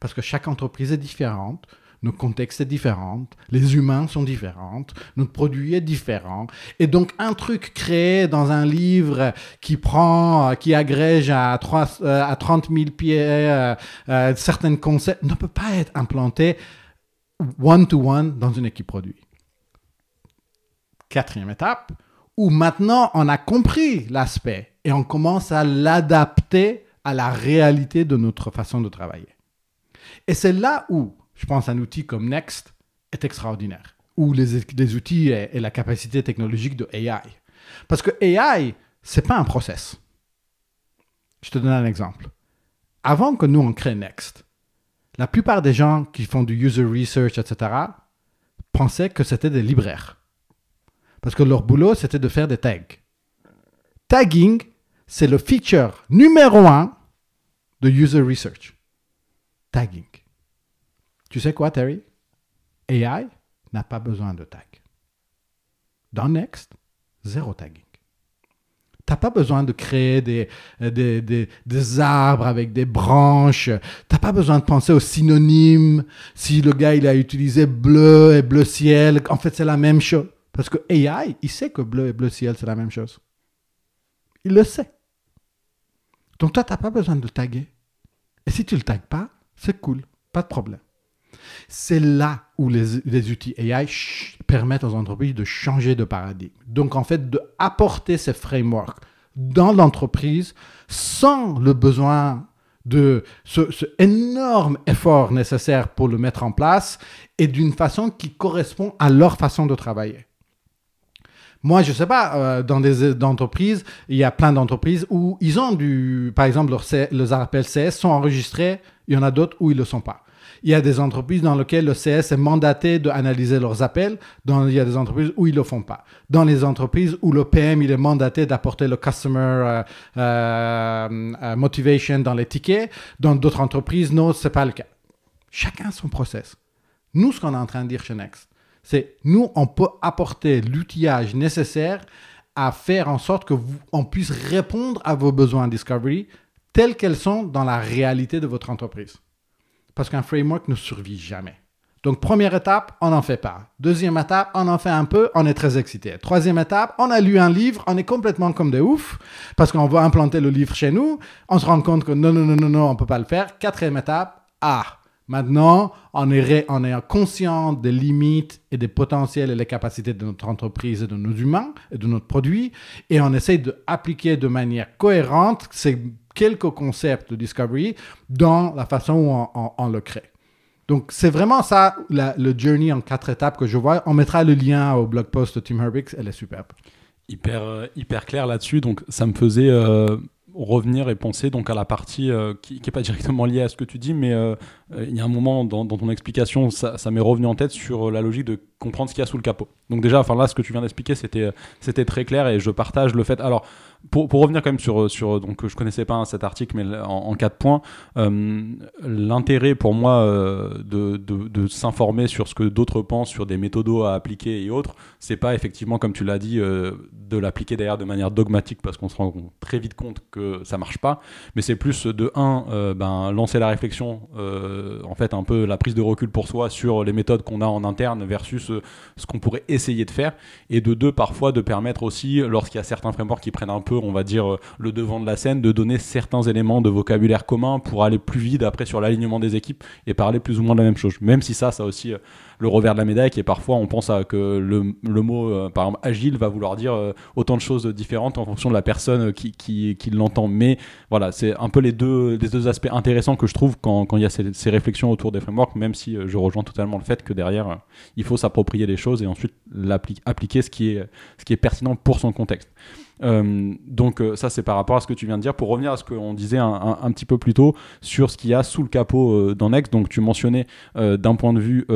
Parce que chaque entreprise est différente, nos contextes sont différents, les humains sont différents, notre produit est différent. Et donc, un truc créé dans un livre qui prend, qui agrège à, 3, euh, à 30 000 pieds euh, euh, certains concepts ne peut pas être implanté one-to-one dans une équipe produit. Quatrième étape, où maintenant on a compris l'aspect et on commence à l'adapter à la réalité de notre façon de travailler. Et c'est là où je pense un outil comme Next est extraordinaire, ou les, outils et, la capacité technologique de AI. Parce que AI, c'est pas un process. Je te donne un exemple. Avant que nous on crée Next, la plupart des gens qui font du user research, etc., pensaient que c'était des libraires. Parce que leur boulot, c'était de faire des tags. Tagging, c'est le feature numéro un de user research. Tagging. Tu sais quoi, Terry? AI n'a pas besoin de tag. Dans Next, zéro tagging. Tu n'as pas besoin de créer des, des, des, arbres avec des branches. Tu n'as pas besoin de penser aux synonymes. Si le gars il a utilisé bleu et bleu ciel, en fait c'est la même chose. Parce que AI, il sait que bleu et bleu ciel c'est la même chose. Il le sait. Donc toi, tu n'as pas besoin de taguer. Et si tu ne le tagues pas, c'est cool, pas de problème. C'est là où les, outils AI permettent aux entreprises de changer de paradigme. Donc, en fait, d'apporter ces frameworks dans l'entreprise sans le besoin de ce, énorme effort nécessaire pour le mettre en place et d'une façon qui correspond à leur façon de travailler. Moi, je ne sais pas, euh, dans des entreprises, il y a plein d'entreprises où ils ont du, par exemple, leurs, leurs appels CS sont enregistrés, il y en a d'autres où ils ne le sont pas. Il y a des entreprises dans lesquelles le CS est mandaté d'analyser leurs appels. Dans, il y a des entreprises où ils ne le font pas. Dans les entreprises où le PM il est mandaté d'apporter le customer euh, euh, euh, motivation dans les tickets. Dans d'autres entreprises, non, ce n'est pas le cas. Chacun son process. Nous, ce qu'on est en train de dire chez Next, c'est nous, on peut apporter l'outillage nécessaire à faire en sorte que vous, on puisse répondre à vos besoins discovery tels qu'elles sont dans la réalité de votre entreprise. Parce qu'un framework ne survit jamais. Donc, première étape, on n'en fait pas. Deuxième étape, on en fait un peu, on est très excité. Troisième étape, on a lu un livre, on est complètement comme des oufs, parce qu'on veut implanter le livre chez nous. On se rend compte que non, non, non, non, non, on ne peut pas le faire. Quatrième étape, ah, maintenant, on est, on conscient des limites et des potentiels et les capacités de notre entreprise et de nos humains et de notre produit, et on essaie d'appliquer de manière cohérente ces quelques concepts de discovery dans la façon où on, le crée. Donc, c'est vraiment ça, le journey en quatre étapes que je vois. On mettra le lien au blog post de Tim Herbix, elle est superbe. Hyper, euh, hyper clair là-dessus. Donc, ça me faisait euh, revenir et penser donc à la partie euh, qui n'est pas (laughs) directement liée à ce que tu dis, mais il y a un moment dans, ton explication, ça, m'est revenu en tête sur la logique de comprendre ce qu'il y a sous le capot. Donc déjà, enfin là, ce que tu viens d'expliquer, c'était très clair et je partage le fait. Alors, pour, pour, revenir quand même sur, sur donc je connaissais pas cet article, mais en, quatre points, euh, l'intérêt pour moi euh, de, de, s'informer sur ce que d'autres pensent sur des méthodos à appliquer et autres, c'est pas effectivement comme tu l'as dit euh, de l'appliquer derrière de manière dogmatique parce qu'on se rend très vite compte que ça marche pas, mais c'est plus de un, ben lancer la réflexion, en fait un peu la prise de recul pour soi sur les méthodes qu'on a en interne versus ce qu'on pourrait essayer de faire, et de deux parfois de permettre aussi lorsqu'il y a certains frameworks qui prennent un peu on va dire, le devant de la scène, de donner certains éléments de vocabulaire commun pour aller plus vite après sur l'alignement des équipes et parler plus ou moins de la même chose. Même si ça, ça aussi euh, le revers de la médaille, qui est parfois, on pense à que le, le mot, euh, par exemple, agile va vouloir dire euh, autant de choses différentes en fonction de la personne qui, qui, l'entend. Mais voilà, c'est un peu les deux, deux aspects intéressants que je trouve quand, quand il y a ces, ces, réflexions autour des frameworks, même si je rejoins totalement le fait que derrière, il faut s'approprier les choses et ensuite appliquer ce qui, est, ce qui est pertinent pour son contexte. Donc ça c'est par rapport à ce que tu viens de dire. Pour revenir à ce qu'on disait un, un, petit peu plus tôt sur ce qu'il y a sous le capot Next, donc tu mentionnais d'un point de vue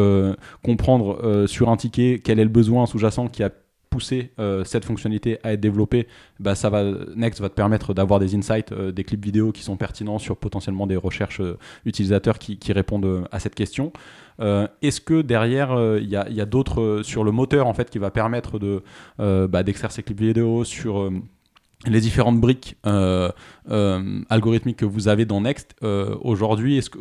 comprendre sur un ticket quel est le besoin sous-jacent qui a pousser euh, cette fonctionnalité à être développée, bah, ça va, Next va te permettre d'avoir des insights, euh, des clips vidéo qui sont pertinents sur potentiellement des recherches euh, utilisateurs qui, répondent à cette question. Est-ce que derrière, il y a, d'autres sur le moteur en fait qui va permettre de bah, d'extraire ces clips vidéo sur les différentes briques algorithmiques que vous avez dans Next aujourd'hui, est-ce que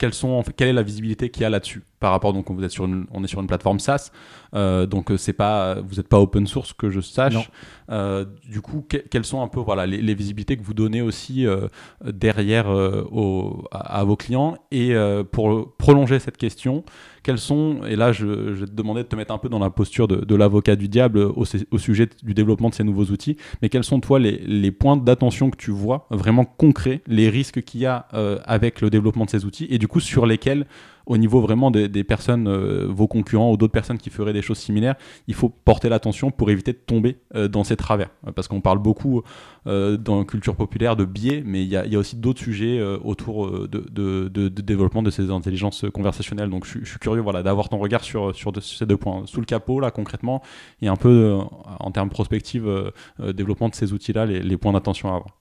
quelles sont, quelle est la visibilité qu'il y a là-dessus par rapport donc vous êtes sur on est sur une plateforme SaaS euh, donc c'est pas vous n'êtes pas open source que je sache. Euh, du coup quelles sont un peu voilà les, visibilités que vous donnez aussi euh, derrière au, à, vos clients et pour prolonger cette question quels sont et là je, vais te demander de te mettre un peu dans la posture de, l'avocat du diable au, sujet du développement de ces nouveaux outils mais quels sont toi les, les points d'attention que tu vois vraiment concrets les risques qu'il y a avec le développement de ces outils et du coup sur lesquels au niveau vraiment des, personnes, euh, vos concurrents ou d'autres personnes qui feraient des choses similaires, il faut porter l'attention pour éviter de tomber euh, dans ces travers. Parce qu'on parle beaucoup euh, dans la culture populaire de biais, mais il y a, aussi d'autres sujets autour de, développement de ces intelligences conversationnelles. Donc je, suis curieux voilà, d'avoir ton regard sur, sur, ces deux points. Sous le capot, là, concrètement, et un peu en termes prospective, développement de ces outils-là, les points d'attention à avoir.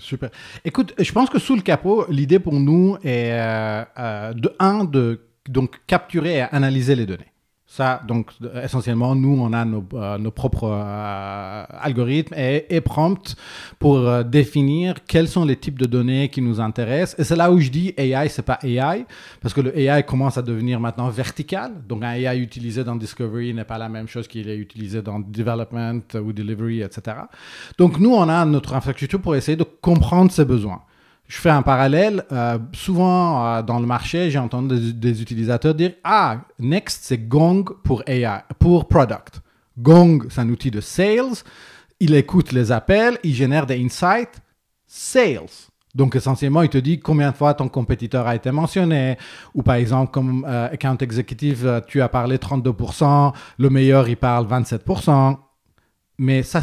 Super. Écoute, je pense que sous le capot, l'idée pour nous est euh, euh, de un de donc capturer et analyser les données. Ça, donc, essentiellement, nous, on a nos, euh, propres euh, algorithmes et, et prompts pour euh, définir quels sont les types de données qui nous intéressent. Et c'est là où je dis AI, c'est pas AI, parce que le AI commence à devenir maintenant vertical. Donc, un AI utilisé dans Discovery n'est pas la même chose qu'il est utilisé dans Development ou Delivery, etc. Donc, nous, on a notre infrastructure pour essayer de comprendre ses besoins je fais un parallèle. Euh, souvent, euh, dans le marché, j'ai entendu des, utilisateurs dire Ah, Next, c'est Gong pour AI, pour product. Gong, c'est un outil de sales. Il écoute les appels, il génère des insights. Sales. Donc, essentiellement, il te dit combien de fois ton compétiteur a été mentionné. Ou par exemple, comme euh, account executive, tu as parlé 32%, le meilleur, il parle 27%. Mais ça,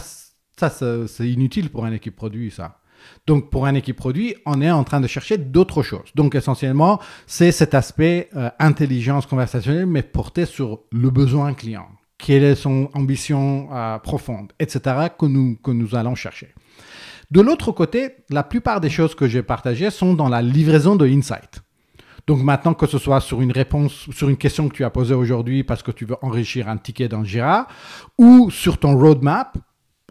ça c'est inutile pour une équipe produit, ça. Donc, pour un équipe produit, on est en train de chercher d'autres choses. Donc, essentiellement, c'est cet aspect euh, intelligence conversationnelle, mais porté sur le besoin client. Quelle est son ambition euh, profonde, etc., que nous, que nous allons chercher. De l'autre côté, la plupart des choses que j'ai partagées sont dans la livraison de insight. Donc maintenant, que ce soit sur une réponse, sur une question que tu as posée aujourd'hui parce que tu veux enrichir un ticket dans Jira, ou sur ton roadmap,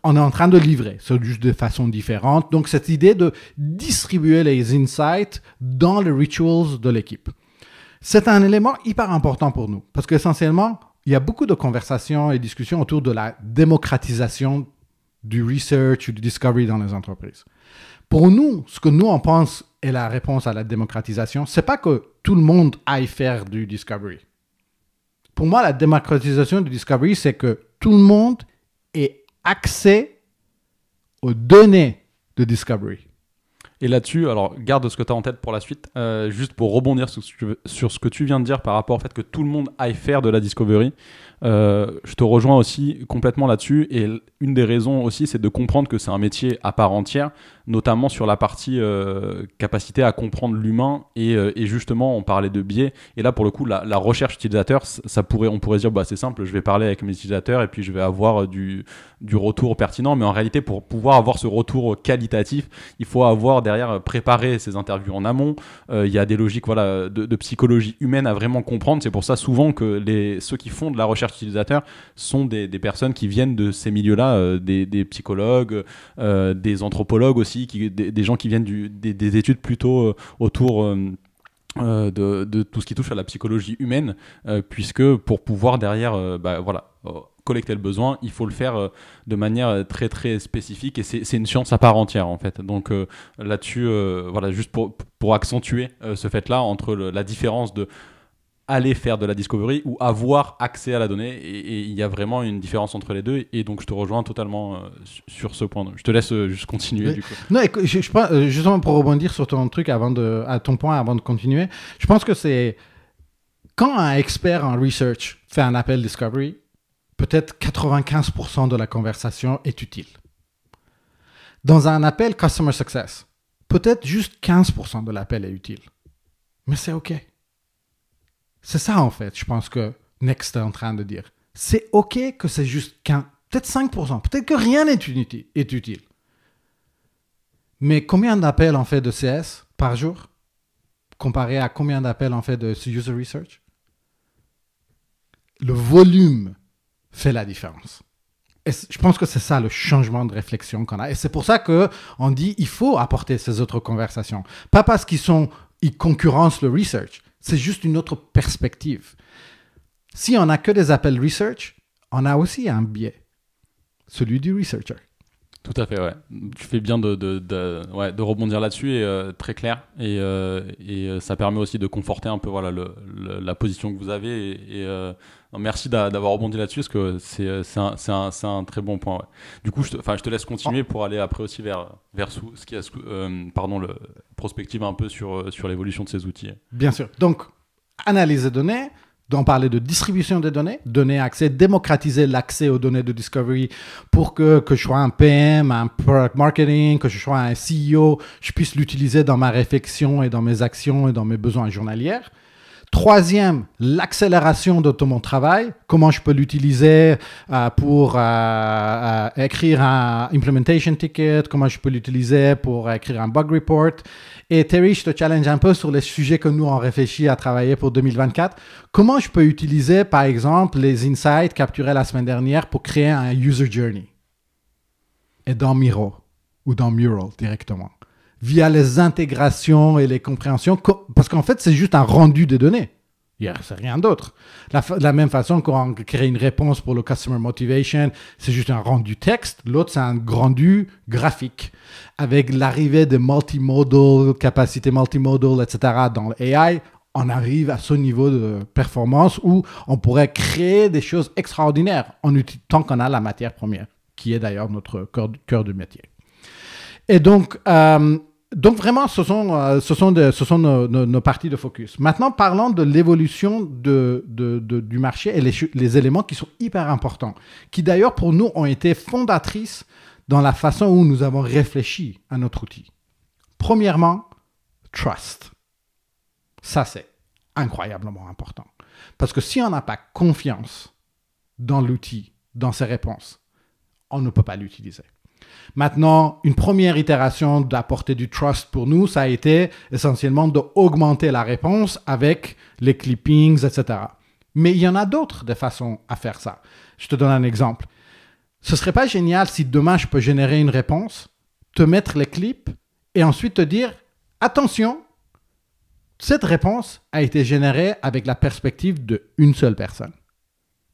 on est en train de livrer, c'est juste de façon différente. Donc cette idée de distribuer les insights dans les rituals de l'équipe. C'est un élément hyper important pour nous parce qu'essentiellement, il y a beaucoup de conversations et discussions autour de la démocratisation du research du discovery dans les entreprises. Pour nous, ce que nous on pense est la réponse à la démocratisation, c'est pas que tout le monde aille faire du discovery. Pour moi, la démocratisation du discovery, c'est que tout le monde accès aux données de Discovery. Et là-dessus, alors garde ce que tu as en tête pour la suite, euh, juste pour rebondir sur ce, que tu viens de dire par rapport au fait que tout le monde aille faire de la Discovery. Euh, je te rejoins aussi complètement là-dessus. Et une des raisons aussi, c'est de comprendre que c'est un métier à part entière, notamment sur la partie euh, capacité à comprendre l'humain. Euh, et, justement, on parlait de biais. Et là, pour le coup, la, recherche utilisateur, ça pourrait, on pourrait dire, bah, c'est simple, je vais parler avec mes utilisateurs et puis je vais avoir du, du retour pertinent. Mais en réalité, pour pouvoir avoir ce retour qualitatif, il faut avoir derrière préparé ces interviews en amont. Il y a des logiques voilà, de, psychologie humaine à vraiment comprendre. C'est pour ça souvent que les, ceux qui font de la recherche utilisateurs sont des, personnes qui viennent de ces milieux-là, euh, des, psychologues, euh, des anthropologues aussi, qui, des, gens qui viennent des, études plutôt euh, autour de, tout ce qui touche à la psychologie humaine, puisque pour pouvoir derrière, bah, voilà collecter le besoin, il faut le faire de manière très très spécifique et c'est une science à part entière en fait. Donc là-dessus, voilà, juste pour, pour accentuer ce fait-là entre la différence de aller faire de la discovery ou avoir accès à la donnée. Et, il y a vraiment une différence entre les deux. Et donc, je te rejoins totalement euh, sur ce point. Je te laisse euh, juste continuer. Du coup. Non, je, je, euh, justement pour rebondir sur ton truc avant de, à ton point avant de continuer, je pense que c'est quand un expert en research fait un appel discovery, peut-être 95% de la conversation est utile. Dans un appel Customer Success, peut-être juste 15% de l'appel est utile. Mais c'est OK. C'est ça, en fait, je pense que Next est en train de dire. C'est OK que c'est juste 15, peut-être 5%, peut-être que rien n'est utile, est utile. Mais combien d'appels en fait de CS par jour comparé à combien d'appels en fait de user research? Le volume fait la différence. Et je pense que c'est ça le changement de réflexion qu'on a. Et c'est pour ça que on dit il faut apporter ces autres conversations. Pas parce qu'ils sont ils concurrencent le research, c'est juste une autre perspective. Si on n'a que des appels research, on a aussi un biais, celui du researcher. Tout à fait, ouais. Tu fais bien de, de, de, ouais, de rebondir là-dessus et euh, très clair. Et, euh, et, euh, ça permet aussi de conforter un peu voilà, le, la position que vous avez. Et, merci d'avoir rebondi là-dessus parce que c'est un, un, un, très bon point. Du coup, je te, je te laisse continuer pour aller après aussi vers, vers ce qui est, pardon, le prospective un peu sur, sur l'évolution de ces outils. Bien sûr. Donc, analyse des données, on parlait de distribution des données, donner accès, démocratiser l'accès aux données de Discovery pour que, que je sois un PM, un product marketing, que je sois un CEO, je puisse l'utiliser dans ma réflexion et dans mes actions et dans mes besoins journaliers. Troisième, l'accélération de tout mon travail. Comment je peux l'utiliser euh, pour euh, euh, écrire un implementation ticket, comment je peux l'utiliser pour écrire un bug report? Et Terry, je te challenge un peu sur les sujets que nous on réfléchit à travailler pour 2024. Comment je peux utiliser, par exemple, les insights capturés la semaine dernière pour créer un user journey? Et dans Miro ou dans Mural directement via les intégrations et les compréhensions, parce qu'en fait, c'est juste un rendu des données. C'est rien d'autre. De la, même façon qu'on crée une réponse pour le Customer Motivation, c'est juste un rendu texte. L'autre, c'est un rendu graphique. Avec l'arrivée de multimodal, capacité multimodal, etc. dans l'AI, on arrive à ce niveau de performance où on pourrait créer des choses extraordinaires en tant qu'on a la matière première, qui est d'ailleurs notre cœur, de métier. Et donc, euh, donc vraiment, ce sont, euh, ce sont, ce sont nos, parties de focus. Maintenant, parlons de l'évolution du marché et les, éléments qui sont hyper importants, qui d'ailleurs pour nous ont été fondatrices dans la façon où nous avons réfléchi à notre outil. Premièrement, trust. Ça, c'est incroyablement important. Parce que si on n'a pas confiance dans l'outil, dans ses réponses, on ne peut pas l'utiliser. Maintenant, une première itération d'apporter du trust pour nous, ça a été essentiellement d'augmenter la réponse avec les clippings, etc. Mais il y en a d'autres de façons à faire ça. Je te donne un exemple. Ce serait pas génial si demain je peux générer une réponse, te mettre les clips et ensuite te dire attention, cette réponse a été générée avec la perspective d'une seule personne.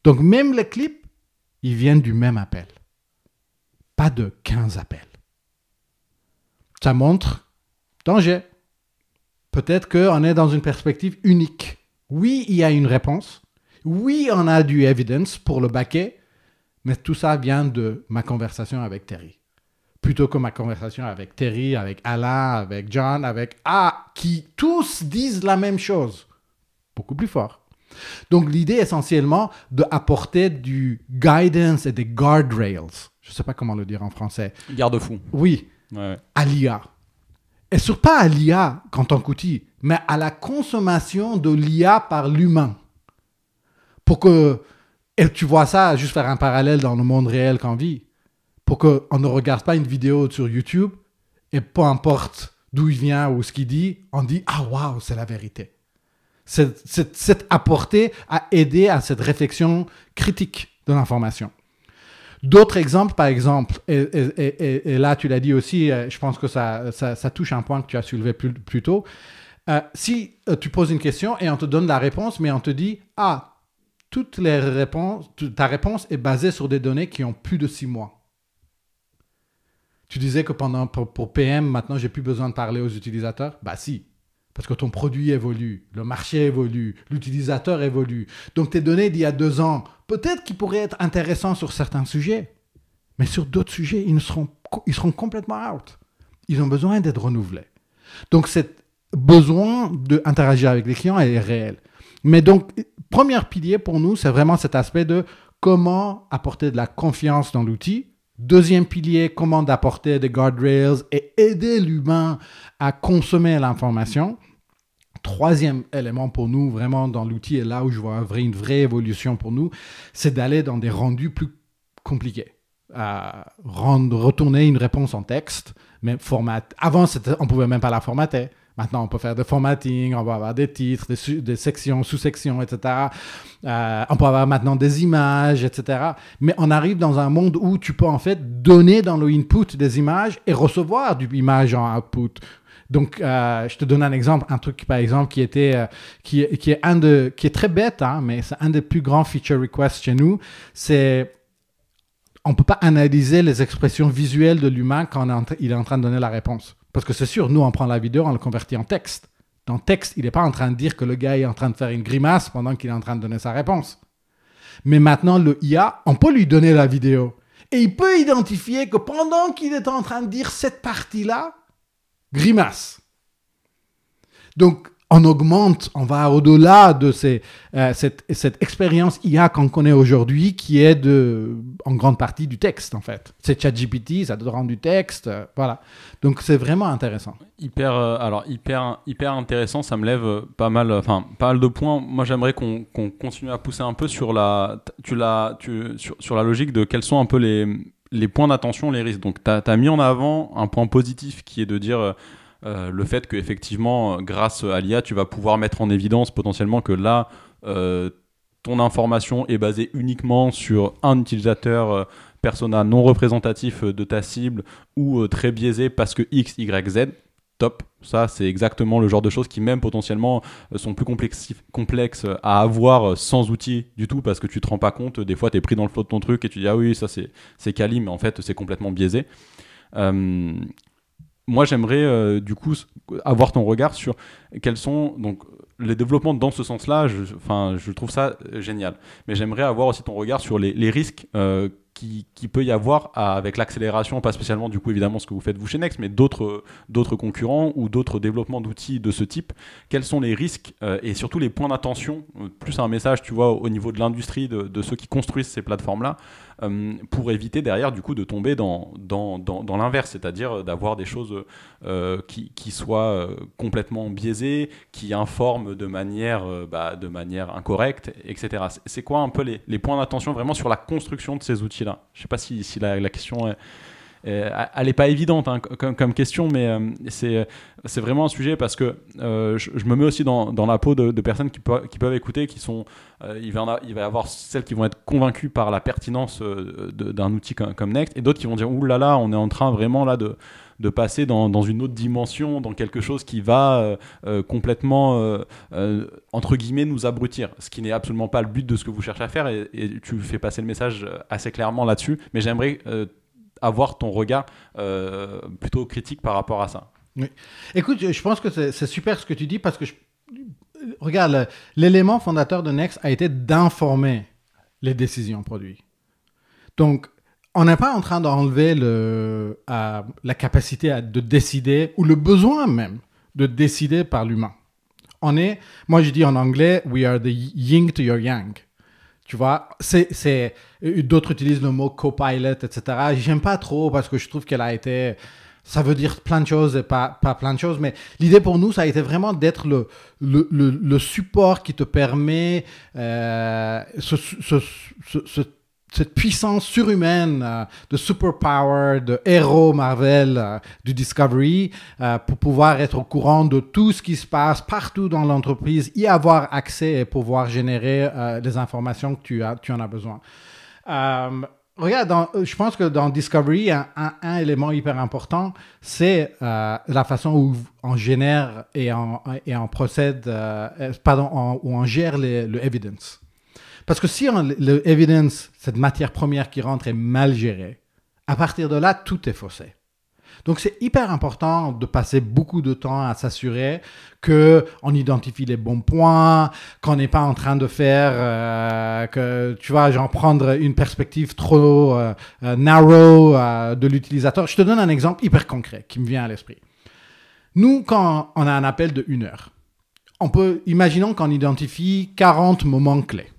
Donc même les clips, ils viennent du même appel pas de 15 appels. Ça montre danger. Peut-être qu'on est dans une perspective unique. Oui, il y a une réponse. Oui, on a du evidence pour le baquet. Mais tout ça vient de ma conversation avec Terry. Plutôt que ma conversation avec Terry, avec Alain, avec John, avec A, qui tous disent la même chose. Beaucoup plus fort. Donc l'idée essentiellement d'apporter du guidance et des guardrails je ne sais pas comment le dire en français. Garde-fou. Oui, à l'IA. Et sur pas à l'IA en tant qu'outil, mais à la consommation de l'IA par l'humain. Pour que, et tu vois ça, juste faire un parallèle dans le monde réel qu'on vit, pour qu'on ne regarde pas une vidéo sur YouTube et peu importe d'où il vient ou ce qu'il dit, on dit Ah waouh, c'est la vérité. C'est apporté à aider à cette réflexion critique de l'information. D'autres exemples, par exemple, et, là tu l'as dit aussi, euh, je pense que ça, ça, touche un point que tu as soulevé plus, plus tôt. Euh, si euh, tu poses une question et on te donne la réponse, mais on te dit, ah, toutes les réponses, ta réponse est basée sur des données qui ont plus de six mois. Tu disais que pendant, pour, pour PM, maintenant, j'ai plus besoin de parler aux utilisateurs? Bah si, parce que ton produit évolue, le marché évolue, l'utilisateur évolue. Donc tes données d'il y a deux ans, peut-être qu'ils pourraient être intéressants sur certains sujets, mais sur d'autres sujets, ils, seront, ils seront complètement out. Ils ont besoin d'être renouvelés. Donc ce besoin d'interagir avec les clients est réel. Mais donc, premier pilier pour nous, c'est vraiment cet aspect de comment apporter de la confiance dans l'outil, Deuxième pilier, comment d'apporter des guardrails et aider l'humain à consommer l'information. Troisième élément pour nous, vraiment dans l'outil, et là où je vois une vraie évolution pour nous, c'est d'aller dans des rendus plus compliqués. retourner une réponse en texte, mais format. Avant, on pouvait même pas la formater. Maintenant, on peut faire des formatting, on va avoir des titres, des, sections, sous-sections, etc. Euh, on peut avoir maintenant des images, etc. Mais on arrive dans un monde où tu peux en fait donner dans le input des images et recevoir du image en output. Donc, euh, je te donne un exemple, un truc par exemple qui était, euh, qui, qui, est un de, qui est très bête, hein, mais c'est un des plus grands feature requests chez nous. C'est on peut pas analyser les expressions visuelles de l'humain quand il est en train de donner la réponse. Parce que c'est sûr, nous, on prend la vidéo, on le convertit en texte. Dans texte, il n'est pas en train de dire que le gars est en train de faire une grimace pendant qu'il est en train de donner sa réponse. Mais maintenant, le IA, on peut lui donner la vidéo. Et il peut identifier que pendant qu'il est en train de dire cette partie-là, grimace. Donc, on augmente, on va au-delà de euh, cette, expérience IA qu'on connaît aujourd'hui qui est en grande partie du texte en fait. C'est ChatGPT, ça te rend du texte, euh, voilà. Donc c'est vraiment intéressant. Hyper, euh, alors hyper, hyper intéressant, ça me lève pas mal, enfin pas mal de points. Moi j'aimerais qu'on continue à pousser un peu sur la, tu tu, sur, la logique de quels sont un peu les, les points d'attention, les risques. Donc tu as, mis en avant un point positif qui est de dire euh, le fait qu'effectivement, grâce à l'IA, tu vas pouvoir mettre en évidence potentiellement que là, euh, ton information est basée uniquement sur un utilisateur euh, persona non représentatif de ta cible ou très biaisé parce que X, Y, Z. Top, ça c'est exactement le genre de choses qui même potentiellement sont plus complexes, à avoir sans outils du tout parce que tu te rends pas compte, des fois tu es pris dans le flot de ton truc et tu dis ah oui ça c'est quali mais en fait c'est complètement biaisé moi, j'aimerais euh, du coup avoir ton regard sur quels sont donc les développements dans ce sens-là. Je, trouve ça euh, génial. Mais j'aimerais avoir aussi ton regard sur les, risques euh, qui, peut y avoir avec l'accélération, pas spécialement du coup évidemment ce que vous faites vous chez Next, mais d'autres concurrents ou d'autres développements d'outils de ce type. Quels sont les risques et surtout les points d'attention Plus un message, tu vois, au niveau de l'industrie, de, de, ceux qui construisent ces plateformes-là. Euh, pour éviter derrière du coup de tomber dans, dans, dans, l'inverse, c'est-à-dire d'avoir des choses euh, qui, qui, soient euh, complètement biaisées, qui informent de manière, bah, de manière incorrecte, etc. C'est quoi un peu les, les points d'attention vraiment sur la construction de ces outils-là? Je ne sais pas si, la, question est elle n'est pas évidente hein, comme, question, mais euh, c'est, vraiment un sujet parce que euh, je, me mets aussi dans, la peau de, personnes qui, peuvent, écouter, qui sont, il, va y avoir celles qui vont être convaincues par la pertinence d'un outil comme, Next, et d'autres qui vont dire ouh là là, on est en train vraiment là de passer dans, dans, une autre dimension, dans quelque chose qui va complètement, entre guillemets, nous abrutir. Ce qui n'est absolument pas le but de ce que vous cherchez à faire, et, et tu fais passer le message assez clairement là-dessus. Mais j'aimerais avoir ton regard euh, plutôt critique par rapport à ça. Oui. Écoute, je pense que c'est super ce que tu dis parce que, regarde, l'élément fondateur de Next a été d'informer les décisions produits. Donc, on n'est pas en train d'enlever le, la capacité de décider ou le besoin même de décider par l'humain. On est, moi je dis en anglais, we are the yin to your yang. Tu vois, c'est, d'autres utilisent le mot copilot, etc. J'aime pas trop parce que je trouve qu'elle a été, ça veut dire plein de choses et pas, pas plein de choses, mais l'idée pour nous, ça a été vraiment d'être le, le, le, support qui te permet euh, ce, ce, ce cette puissance surhumaine euh, de superpower, de héros Marvel euh, du Discovery euh, pour pouvoir être au courant de tout ce qui se passe partout dans l'entreprise, y avoir accès et pouvoir générer les informations que tu, as, tu en as besoin. regarde, je pense que dans Discovery, un, élément hyper important, c'est la façon où on génère et on, procède, pardon, où on gère le evidence. Parce que si le evidence, cette matière première qui rentre, est mal gérée, à partir de là, tout est faussé. Donc c'est hyper important de passer beaucoup de temps à s'assurer que on identifie les bons points, qu'on n'est pas en train de faire euh, que tu vois, genre prendre une perspective trop euh, euh, narrow de l'utilisateur. Je te donne un exemple hyper concret qui me vient à l'esprit. Nous, quand on a un appel de une heure, on peut, imaginons qu'on identifie 40 moments clés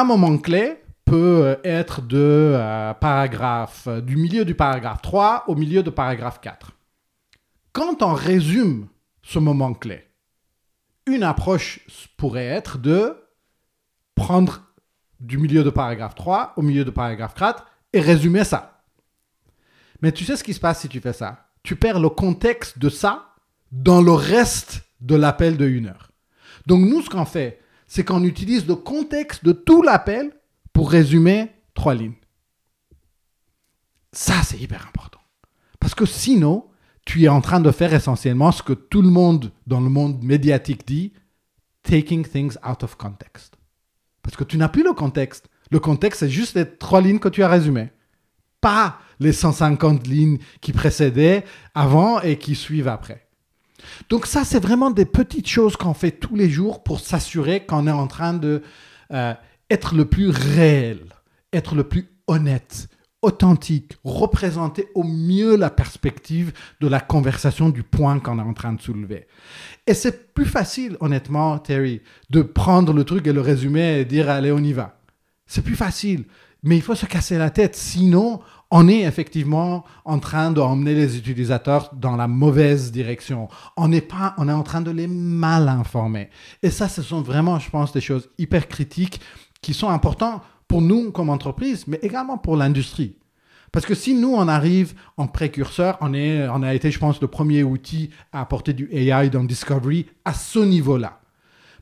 un moment clé peut être de euh, paragraphe, du milieu du paragraphe 3 au milieu du paragraphe 4. Quand on résume ce moment clé, une approche pourrait être de prendre du milieu de paragraphe 3 au milieu de paragraphe 4 et résumer ça. Mais tu sais ce qui se passe si tu fais ça? Tu perds le contexte de ça dans le reste de l'appel de une heure. Donc nous, ce qu'on fait, c'est qu'on utilise le contexte de tout l'appel pour résumer trois lignes. Ça, c'est hyper important. Parce que sinon, tu es en train de faire essentiellement ce que tout le monde dans le monde médiatique dit, taking things out of context. Parce que tu n'as plus le contexte. Le contexte, c'est juste les trois lignes que tu as résumées. Pas les 150 lignes qui précédaient avant et qui suivent après. Donc ça, c'est vraiment des petites choses qu'on fait tous les jours pour s'assurer qu'on est en train de euh, être le plus réel, être le plus honnête, authentique, représenter au mieux la perspective de la conversation du point qu'on est en train de soulever. Et c'est plus facile, honnêtement, Terry, de prendre le truc et le résumer et dire allez, on y va. C'est plus facile. Mais il faut se casser la tête. Sinon, on est effectivement en train d'emmener les utilisateurs dans la mauvaise direction. On est, pas, on est en train de les mal informer. Et ça, ce sont vraiment, je pense, des choses hyper critiques qui sont importantes pour nous comme entreprise, mais également pour l'industrie. Parce que si nous, on arrive en précurseur, on, est, on a été, je pense, le premier outil à apporter du AI dans Discovery à ce niveau-là.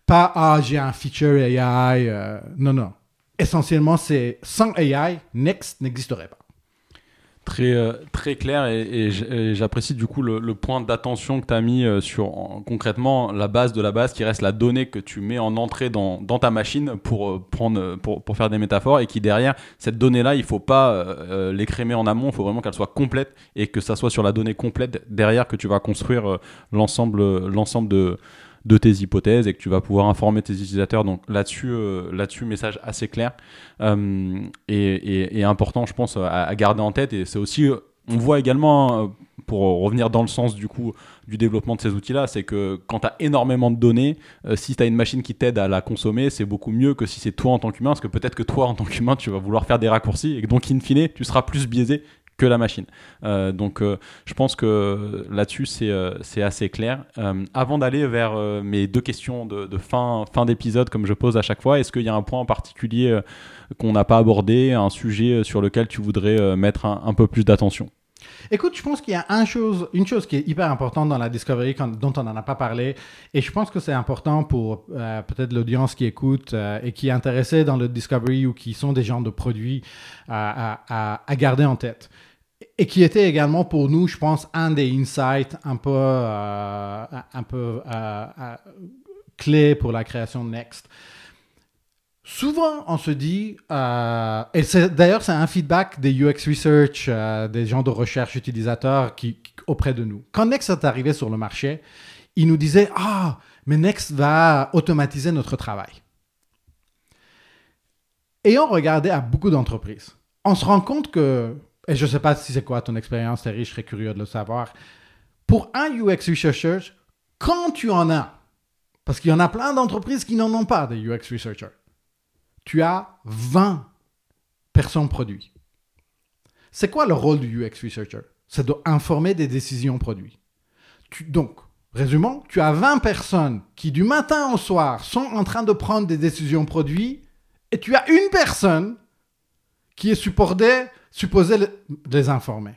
Pas, ah, j'ai un feature AI. Euh, non, non. Essentiellement, c'est sans AI, Next n'existerait pas très, euh, très clair et, j'apprécie du coup le, point d'attention que tu as mis euh, sur concrètement la base de la base qui reste la donnée que tu mets en entrée dans, dans ta machine pour, euh, prendre, pour, pour, faire des métaphores et qui derrière cette donnée là il faut pas l'écrémer en amont. Il faut vraiment qu'elle soit complète et que ça soit sur la donnée complète derrière que tu vas construire l'ensemble l'ensemble de de tes hypothèses et que tu vas pouvoir informer tes utilisateurs. Donc là-dessus, euh, là-dessus, message assez clair euh, et, important, je pense, à, garder en tête. Et c'est aussi, euh, on voit également, pour revenir dans le sens du coup du développement de ces outils-là, c'est que quand tu as énormément de données, si tu as une machine qui t'aide à la consommer, c'est beaucoup mieux que si c'est toi en tant qu'humain, parce que peut-être que toi en tant qu'humain, tu vas vouloir faire des raccourcis et donc in fine, tu seras plus biaisé que la machine. Euh, donc euh, je pense que là-dessus c'est euh, assez clair. avant d'aller vers mes deux questions de, fin, d'épisode comme je pose à chaque fois, est-ce qu'il y a un point en particulier qu'on n'a pas abordé, un sujet sur lequel tu voudrais mettre un, peu plus d'attention? Écoute, je pense qu'il y a une chose qui est hyper importante dans la Discovery dont on n'en a pas parlé, et je pense que c'est important pour peut-être l'audience qui écoute et qui est intéressée dans le Discovery ou qui sont des gens de produits à garder en tête et qui était également pour nous, je pense, un des insights un peu, euh, un peu euh, euh, clés pour la création de Next. Souvent, on se dit, et d'ailleurs, c'est un feedback des UX Research, des gens de recherche utilisateurs qui, auprès de nous. Quand Next est arrivé sur le marché, ils nous disaient Ah, mais Next va automatiser notre travail. Et on regardait à beaucoup d'entreprises. On se rend compte que et je ne sais pas si c'est quoi ton expérience, Terry, je serais curieux de le savoir. Pour un UX researcher, quand tu en as, parce qu'il y en a plein d'entreprises qui n'en ont pas de UX researcher, tu as 20 personnes produits. C'est quoi le rôle du UX researcher? C'est d'informer des décisions produits. donc, résumons, tu as 20 personnes qui du matin au soir sont en train de prendre des décisions produits et tu as une personne qui est supportée supposé les informer.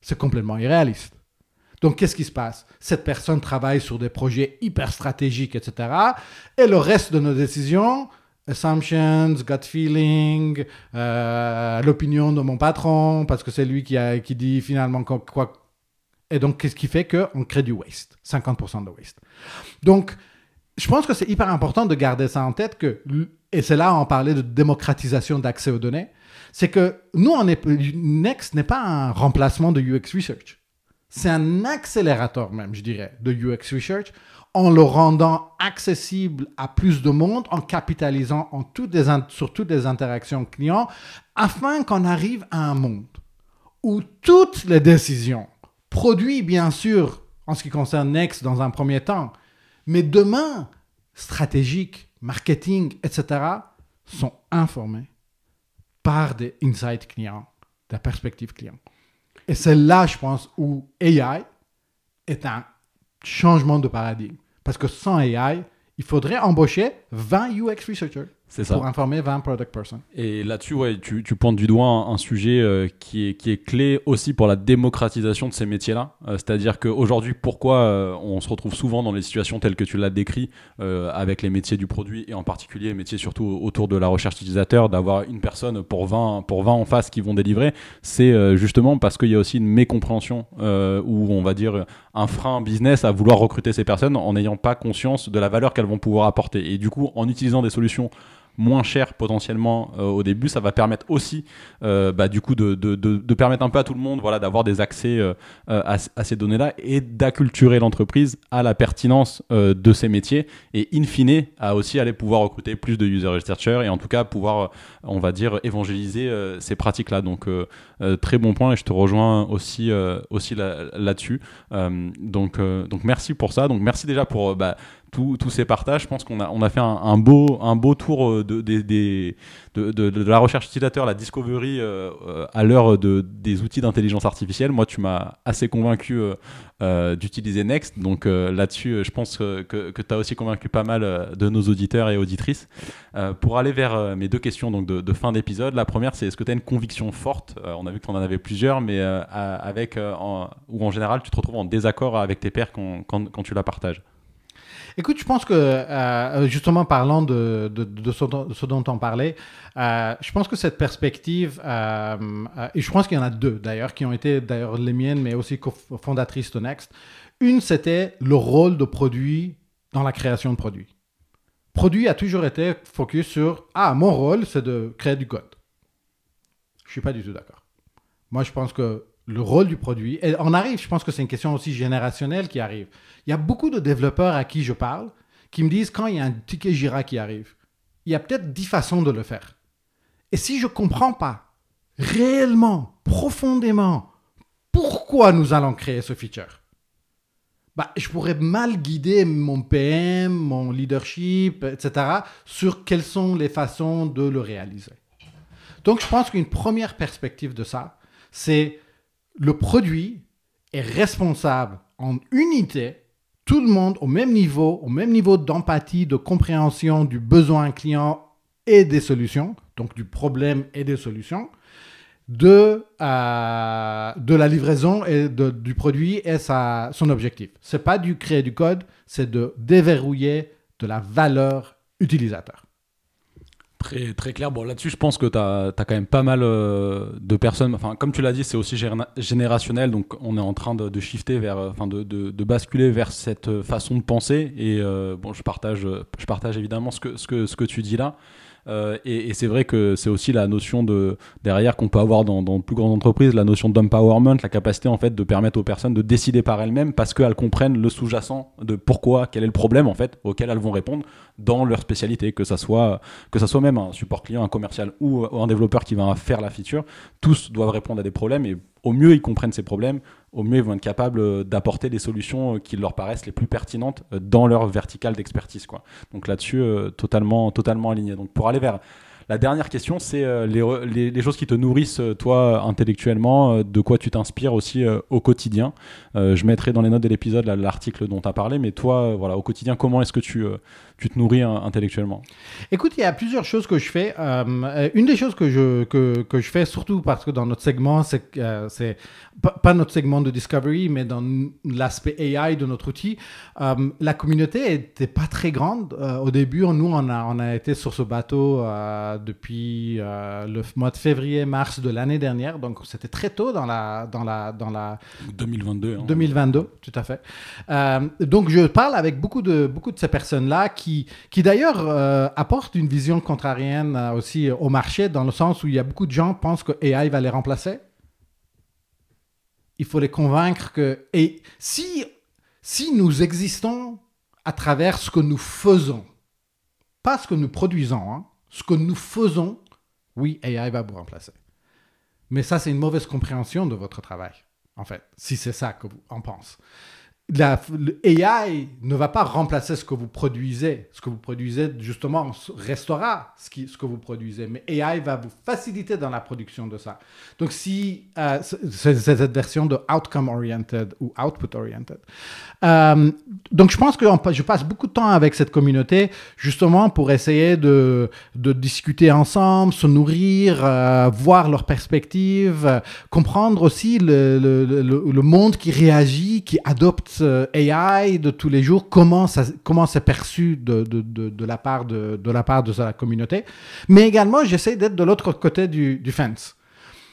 C'est complètement irréaliste. Donc, qu'est-ce qui se passe? Cette personne travaille sur des projets hyper stratégiques, etc. Et le reste de nos décisions, assumptions, gut feeling, euh, l'opinion de mon patron, parce que c'est lui qui, a, qui dit finalement quoi. Et donc, qu'est-ce qui fait qu'on crée du waste? 50% de waste. Donc, je pense que c'est hyper important de garder ça en tête que, et c'est là on parlait de démocratisation d'accès aux données, c'est que nous, Next n'est pas un remplacement de UX Research. C'est un accélérateur même, je dirais, de UX Research en le rendant accessible à plus de monde, en capitalisant sur toutes les interactions clients, afin qu'on arrive à un monde où toutes les décisions, produits bien sûr en ce qui concerne Next dans un premier temps, mais demain, stratégiques, marketing, etc., sont informées par des insights clients, de la perspective client. Et c'est là, je pense, où AI est un changement de paradigme. Parce que sans AI, il faudrait embaucher 20 UX researchers pour informer 20 product persons. Et là-dessus, ouais, tu, tu, pointes du doigt un, sujet euh, qui, est, qui est clé aussi pour la démocratisation de ces métiers-là. Euh, c'est-à-dire qu'aujourd'hui, pourquoi euh, on se retrouve souvent dans les situations telles que tu l'as décrit avec les métiers du produit et en particulier les métiers surtout autour de la recherche utilisateur, d'avoir une personne pour 20, pour 20 en face qui vont délivrer, c'est justement parce qu'il y a aussi une mécompréhension ou on va dire un frein business à vouloir recruter ces personnes en n'ayant pas conscience de la valeur qu'elles vont pouvoir apporter. Et du coup, en utilisant des solutions moins cher potentiellement euh, au début, ça va permettre aussi euh, bah, du coup de, permettre un peu à tout le monde voilà, d'avoir des accès euh, à, à, ces données-là et d'acculturer l'entreprise à la pertinence de ces métiers et in fine à aussi aller pouvoir recruter plus de user researchers et en tout cas pouvoir on va dire évangéliser ces pratiques-là. Donc très bon point et je te rejoins aussi, aussi là-dessus. donc, donc merci pour ça. Donc merci déjà pour... Bah, tous ces partages. Je pense qu'on a, fait un, beau, tour euh, de, la recherche utilisateur, la discovery euh, euh, à l'heure de, des outils d'intelligence artificielle. Moi, tu m'as assez convaincu d'utiliser Next. Donc là-dessus, je pense que, tu as aussi convaincu pas mal de nos auditeurs et auditrices. pour aller vers mes deux questions donc de, fin d'épisode, la première, c'est est-ce que tu as une conviction forte? On a vu que tu en avais plusieurs, mais avec, en, ou en général, tu te retrouves en désaccord avec tes pairs quand, quand tu la partages? Écoute, je pense que, euh, justement, parlant de, ce, dont on parlait, euh, je pense que cette perspective, euh, et je pense qu'il y en a deux d'ailleurs, qui ont été d'ailleurs les miennes, mais aussi fondatrices de Next. Une, c'était le rôle de produit dans la création de produits. Produit a toujours été focus sur Ah, mon rôle, c'est de créer du code. Je ne suis pas du tout d'accord. Moi, je pense que le rôle du produit. Et on arrive, je pense que c'est une question aussi générationnelle qui arrive. Il y a beaucoup de développeurs à qui je parle qui me disent quand il y a un ticket Jira qui arrive, il y a peut-être dix façons de le faire. Et si je ne comprends pas réellement, profondément, pourquoi nous allons créer ce feature, bah, je pourrais mal guider mon PM, mon leadership, etc., sur quelles sont les façons de le réaliser. Donc, je pense qu'une première perspective de ça, c'est le produit est responsable en unité, tout le monde au même niveau, au même niveau d'empathie, de compréhension du besoin client et des solutions, donc du problème et des solutions, de, euh, la livraison et du produit et sa, son objectif. Ce n'est pas du créer du code, c'est de déverrouiller de la valeur utilisateur. Très, très clair. Bon, là-dessus, je pense que tu as, quand même pas mal euh, de personnes. Enfin, comme tu l'as dit, c'est aussi générationnel. Donc, on est en train de, shifter vers, euh, enfin, de, de, basculer vers cette euh, façon de penser. Et bon, je partage, je partage évidemment ce que, ce que, ce que tu dis là. Euh, et, c'est vrai que c'est aussi la notion de derrière qu'on peut avoir dans, plus grandes entreprises, la notion d'empowerment, la capacité en fait de permettre aux personnes de décider par elles-mêmes parce qu'elles comprennent le sous-jacent de pourquoi, quel est le problème en fait auquel elles vont répondre dans leur spécialité, que ça soit que ça soit même un support client, un commercial ou un développeur qui va faire la feature, tous doivent répondre à des problèmes et au mieux ils comprennent ces problèmes, au mieux ils vont être capables euh, d'apporter des solutions euh, qui leur paraissent les plus pertinentes euh, dans leur verticale d'expertise. Quoi. Donc là-dessus, totalement, totalement aligné. Donc pour aller vers la dernière question, c'est les, les, choses qui te nourrissent, toi, intellectuellement, de quoi tu t'inspires aussi au quotidien. je mettrai dans les notes de l'épisode l'article dont tu as parlé, mais toi, voilà, au quotidien, comment est-ce que tu, tu te nourris intellectuellement Écoute, il y a plusieurs choses que je fais. Euh, une des choses que je, que, que, je fais, surtout parce que dans notre segment, c'est euh, pas notre segment de Discovery, mais dans l'aspect AI de notre outil, euh, la communauté était pas très grande. au début, nous, on a, on a été sur ce bateau depuis le mois de février-mars de l'année dernière, donc c'était très tôt dans la... Dans la, dans la 2022. 2022, hein. tout à fait. donc, je parle avec beaucoup de, beaucoup de ces personnes-là qui qui, d'ailleurs euh, apporte une vision contrarienne euh, aussi au marché, dans le sens où il y a beaucoup de gens qui pensent que AI va les remplacer. Il faut les convaincre que... Et si, si nous existons à travers ce que nous faisons, pas ce que nous produisons, hein, ce que nous faisons, oui, AI va vous remplacer. Mais ça, c'est une mauvaise compréhension de votre travail, en fait, si c'est ça que vous en pensez. La, le AI ne va pas remplacer ce que vous produisez. Ce que vous produisez, justement, restera ce, que vous produisez. Mais AI va vous faciliter dans la production de ça. Donc, si euh, c'est cette version de outcome oriented ou output oriented. Euh, donc, je pense que je passe beaucoup de temps avec cette communauté, justement, pour essayer de, discuter ensemble, se nourrir, euh, voir leurs perspectives, comprendre aussi le, monde qui réagit, qui adopte AI de tous les jours, comment ça, comment c'est perçu de, de, de, la part de, de la part de la communauté. Mais également, j'essaie d'être de l'autre côté du, fence.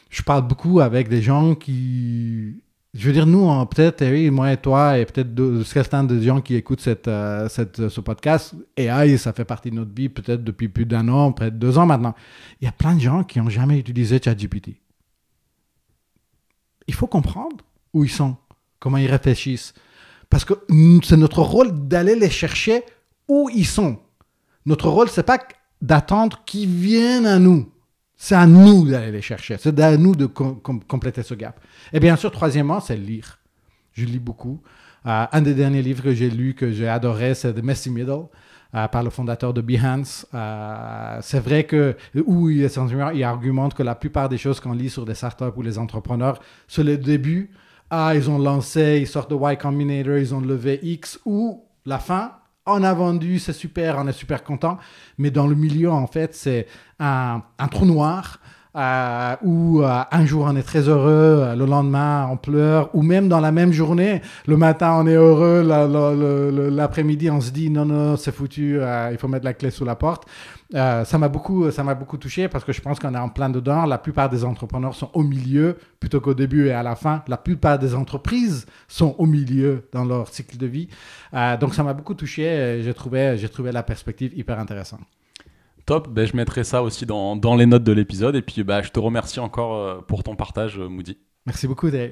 Je parle beaucoup avec des gens qui, je veux dire, nous, peut-être, moi et toi, et peut-être certains des gens qui écoutent cette, euh, cette, ce podcast, AI, ça fait partie de notre vie peut-être depuis plus d'un an, peut-être deux ans maintenant. Il y a plein de gens qui n'ont jamais utilisé ChatGPT. Il faut comprendre où ils sont, comment ils réfléchissent. Parce que c'est notre rôle d'aller les chercher où ils sont. Notre rôle, c'est pas d'attendre qu'ils viennent à nous. C'est à nous d'aller les chercher. C'est à nous de compléter ce gap. Et bien sûr, troisièmement, c'est lire. Je lis beaucoup. Euh, un des derniers livres que j'ai lu, que j'ai adoré, c'est The Messy Middle. Euh, par le fondateur de Behance. Euh, c'est vrai que, où il, il argumente que la plupart des choses qu'on lit sur des startups ou les entrepreneurs, c'est le début ah, ils ont lancé, ils sortent de Y Combinator, ils ont levé X, ou la fin, on a vendu, c'est super, on est super content. Mais dans le milieu, en fait, c'est un, un, trou noir euh, où euh, un jour on est très heureux, euh, le lendemain on pleure, ou même dans la même journée, le matin on est heureux, l'après-midi on se dit non, non, c'est foutu, il faut mettre la clé sous la porte. Ça m'a beaucoup, ça m'a beaucoup touché parce que je pense qu'on est en plein dedans. La plupart des entrepreneurs sont au milieu plutôt qu'au début et à la fin. La plupart des entreprises sont au milieu dans leur cycle de vie. donc ça m'a beaucoup touché. J'ai trouvé, j'ai trouvé la perspective hyper intéressante. Top, ben, je mettrai ça aussi dans, dans les notes de l'épisode. Et puis bah, je te remercie encore euh, pour ton partage, euh, Moody. Merci beaucoup, Dave.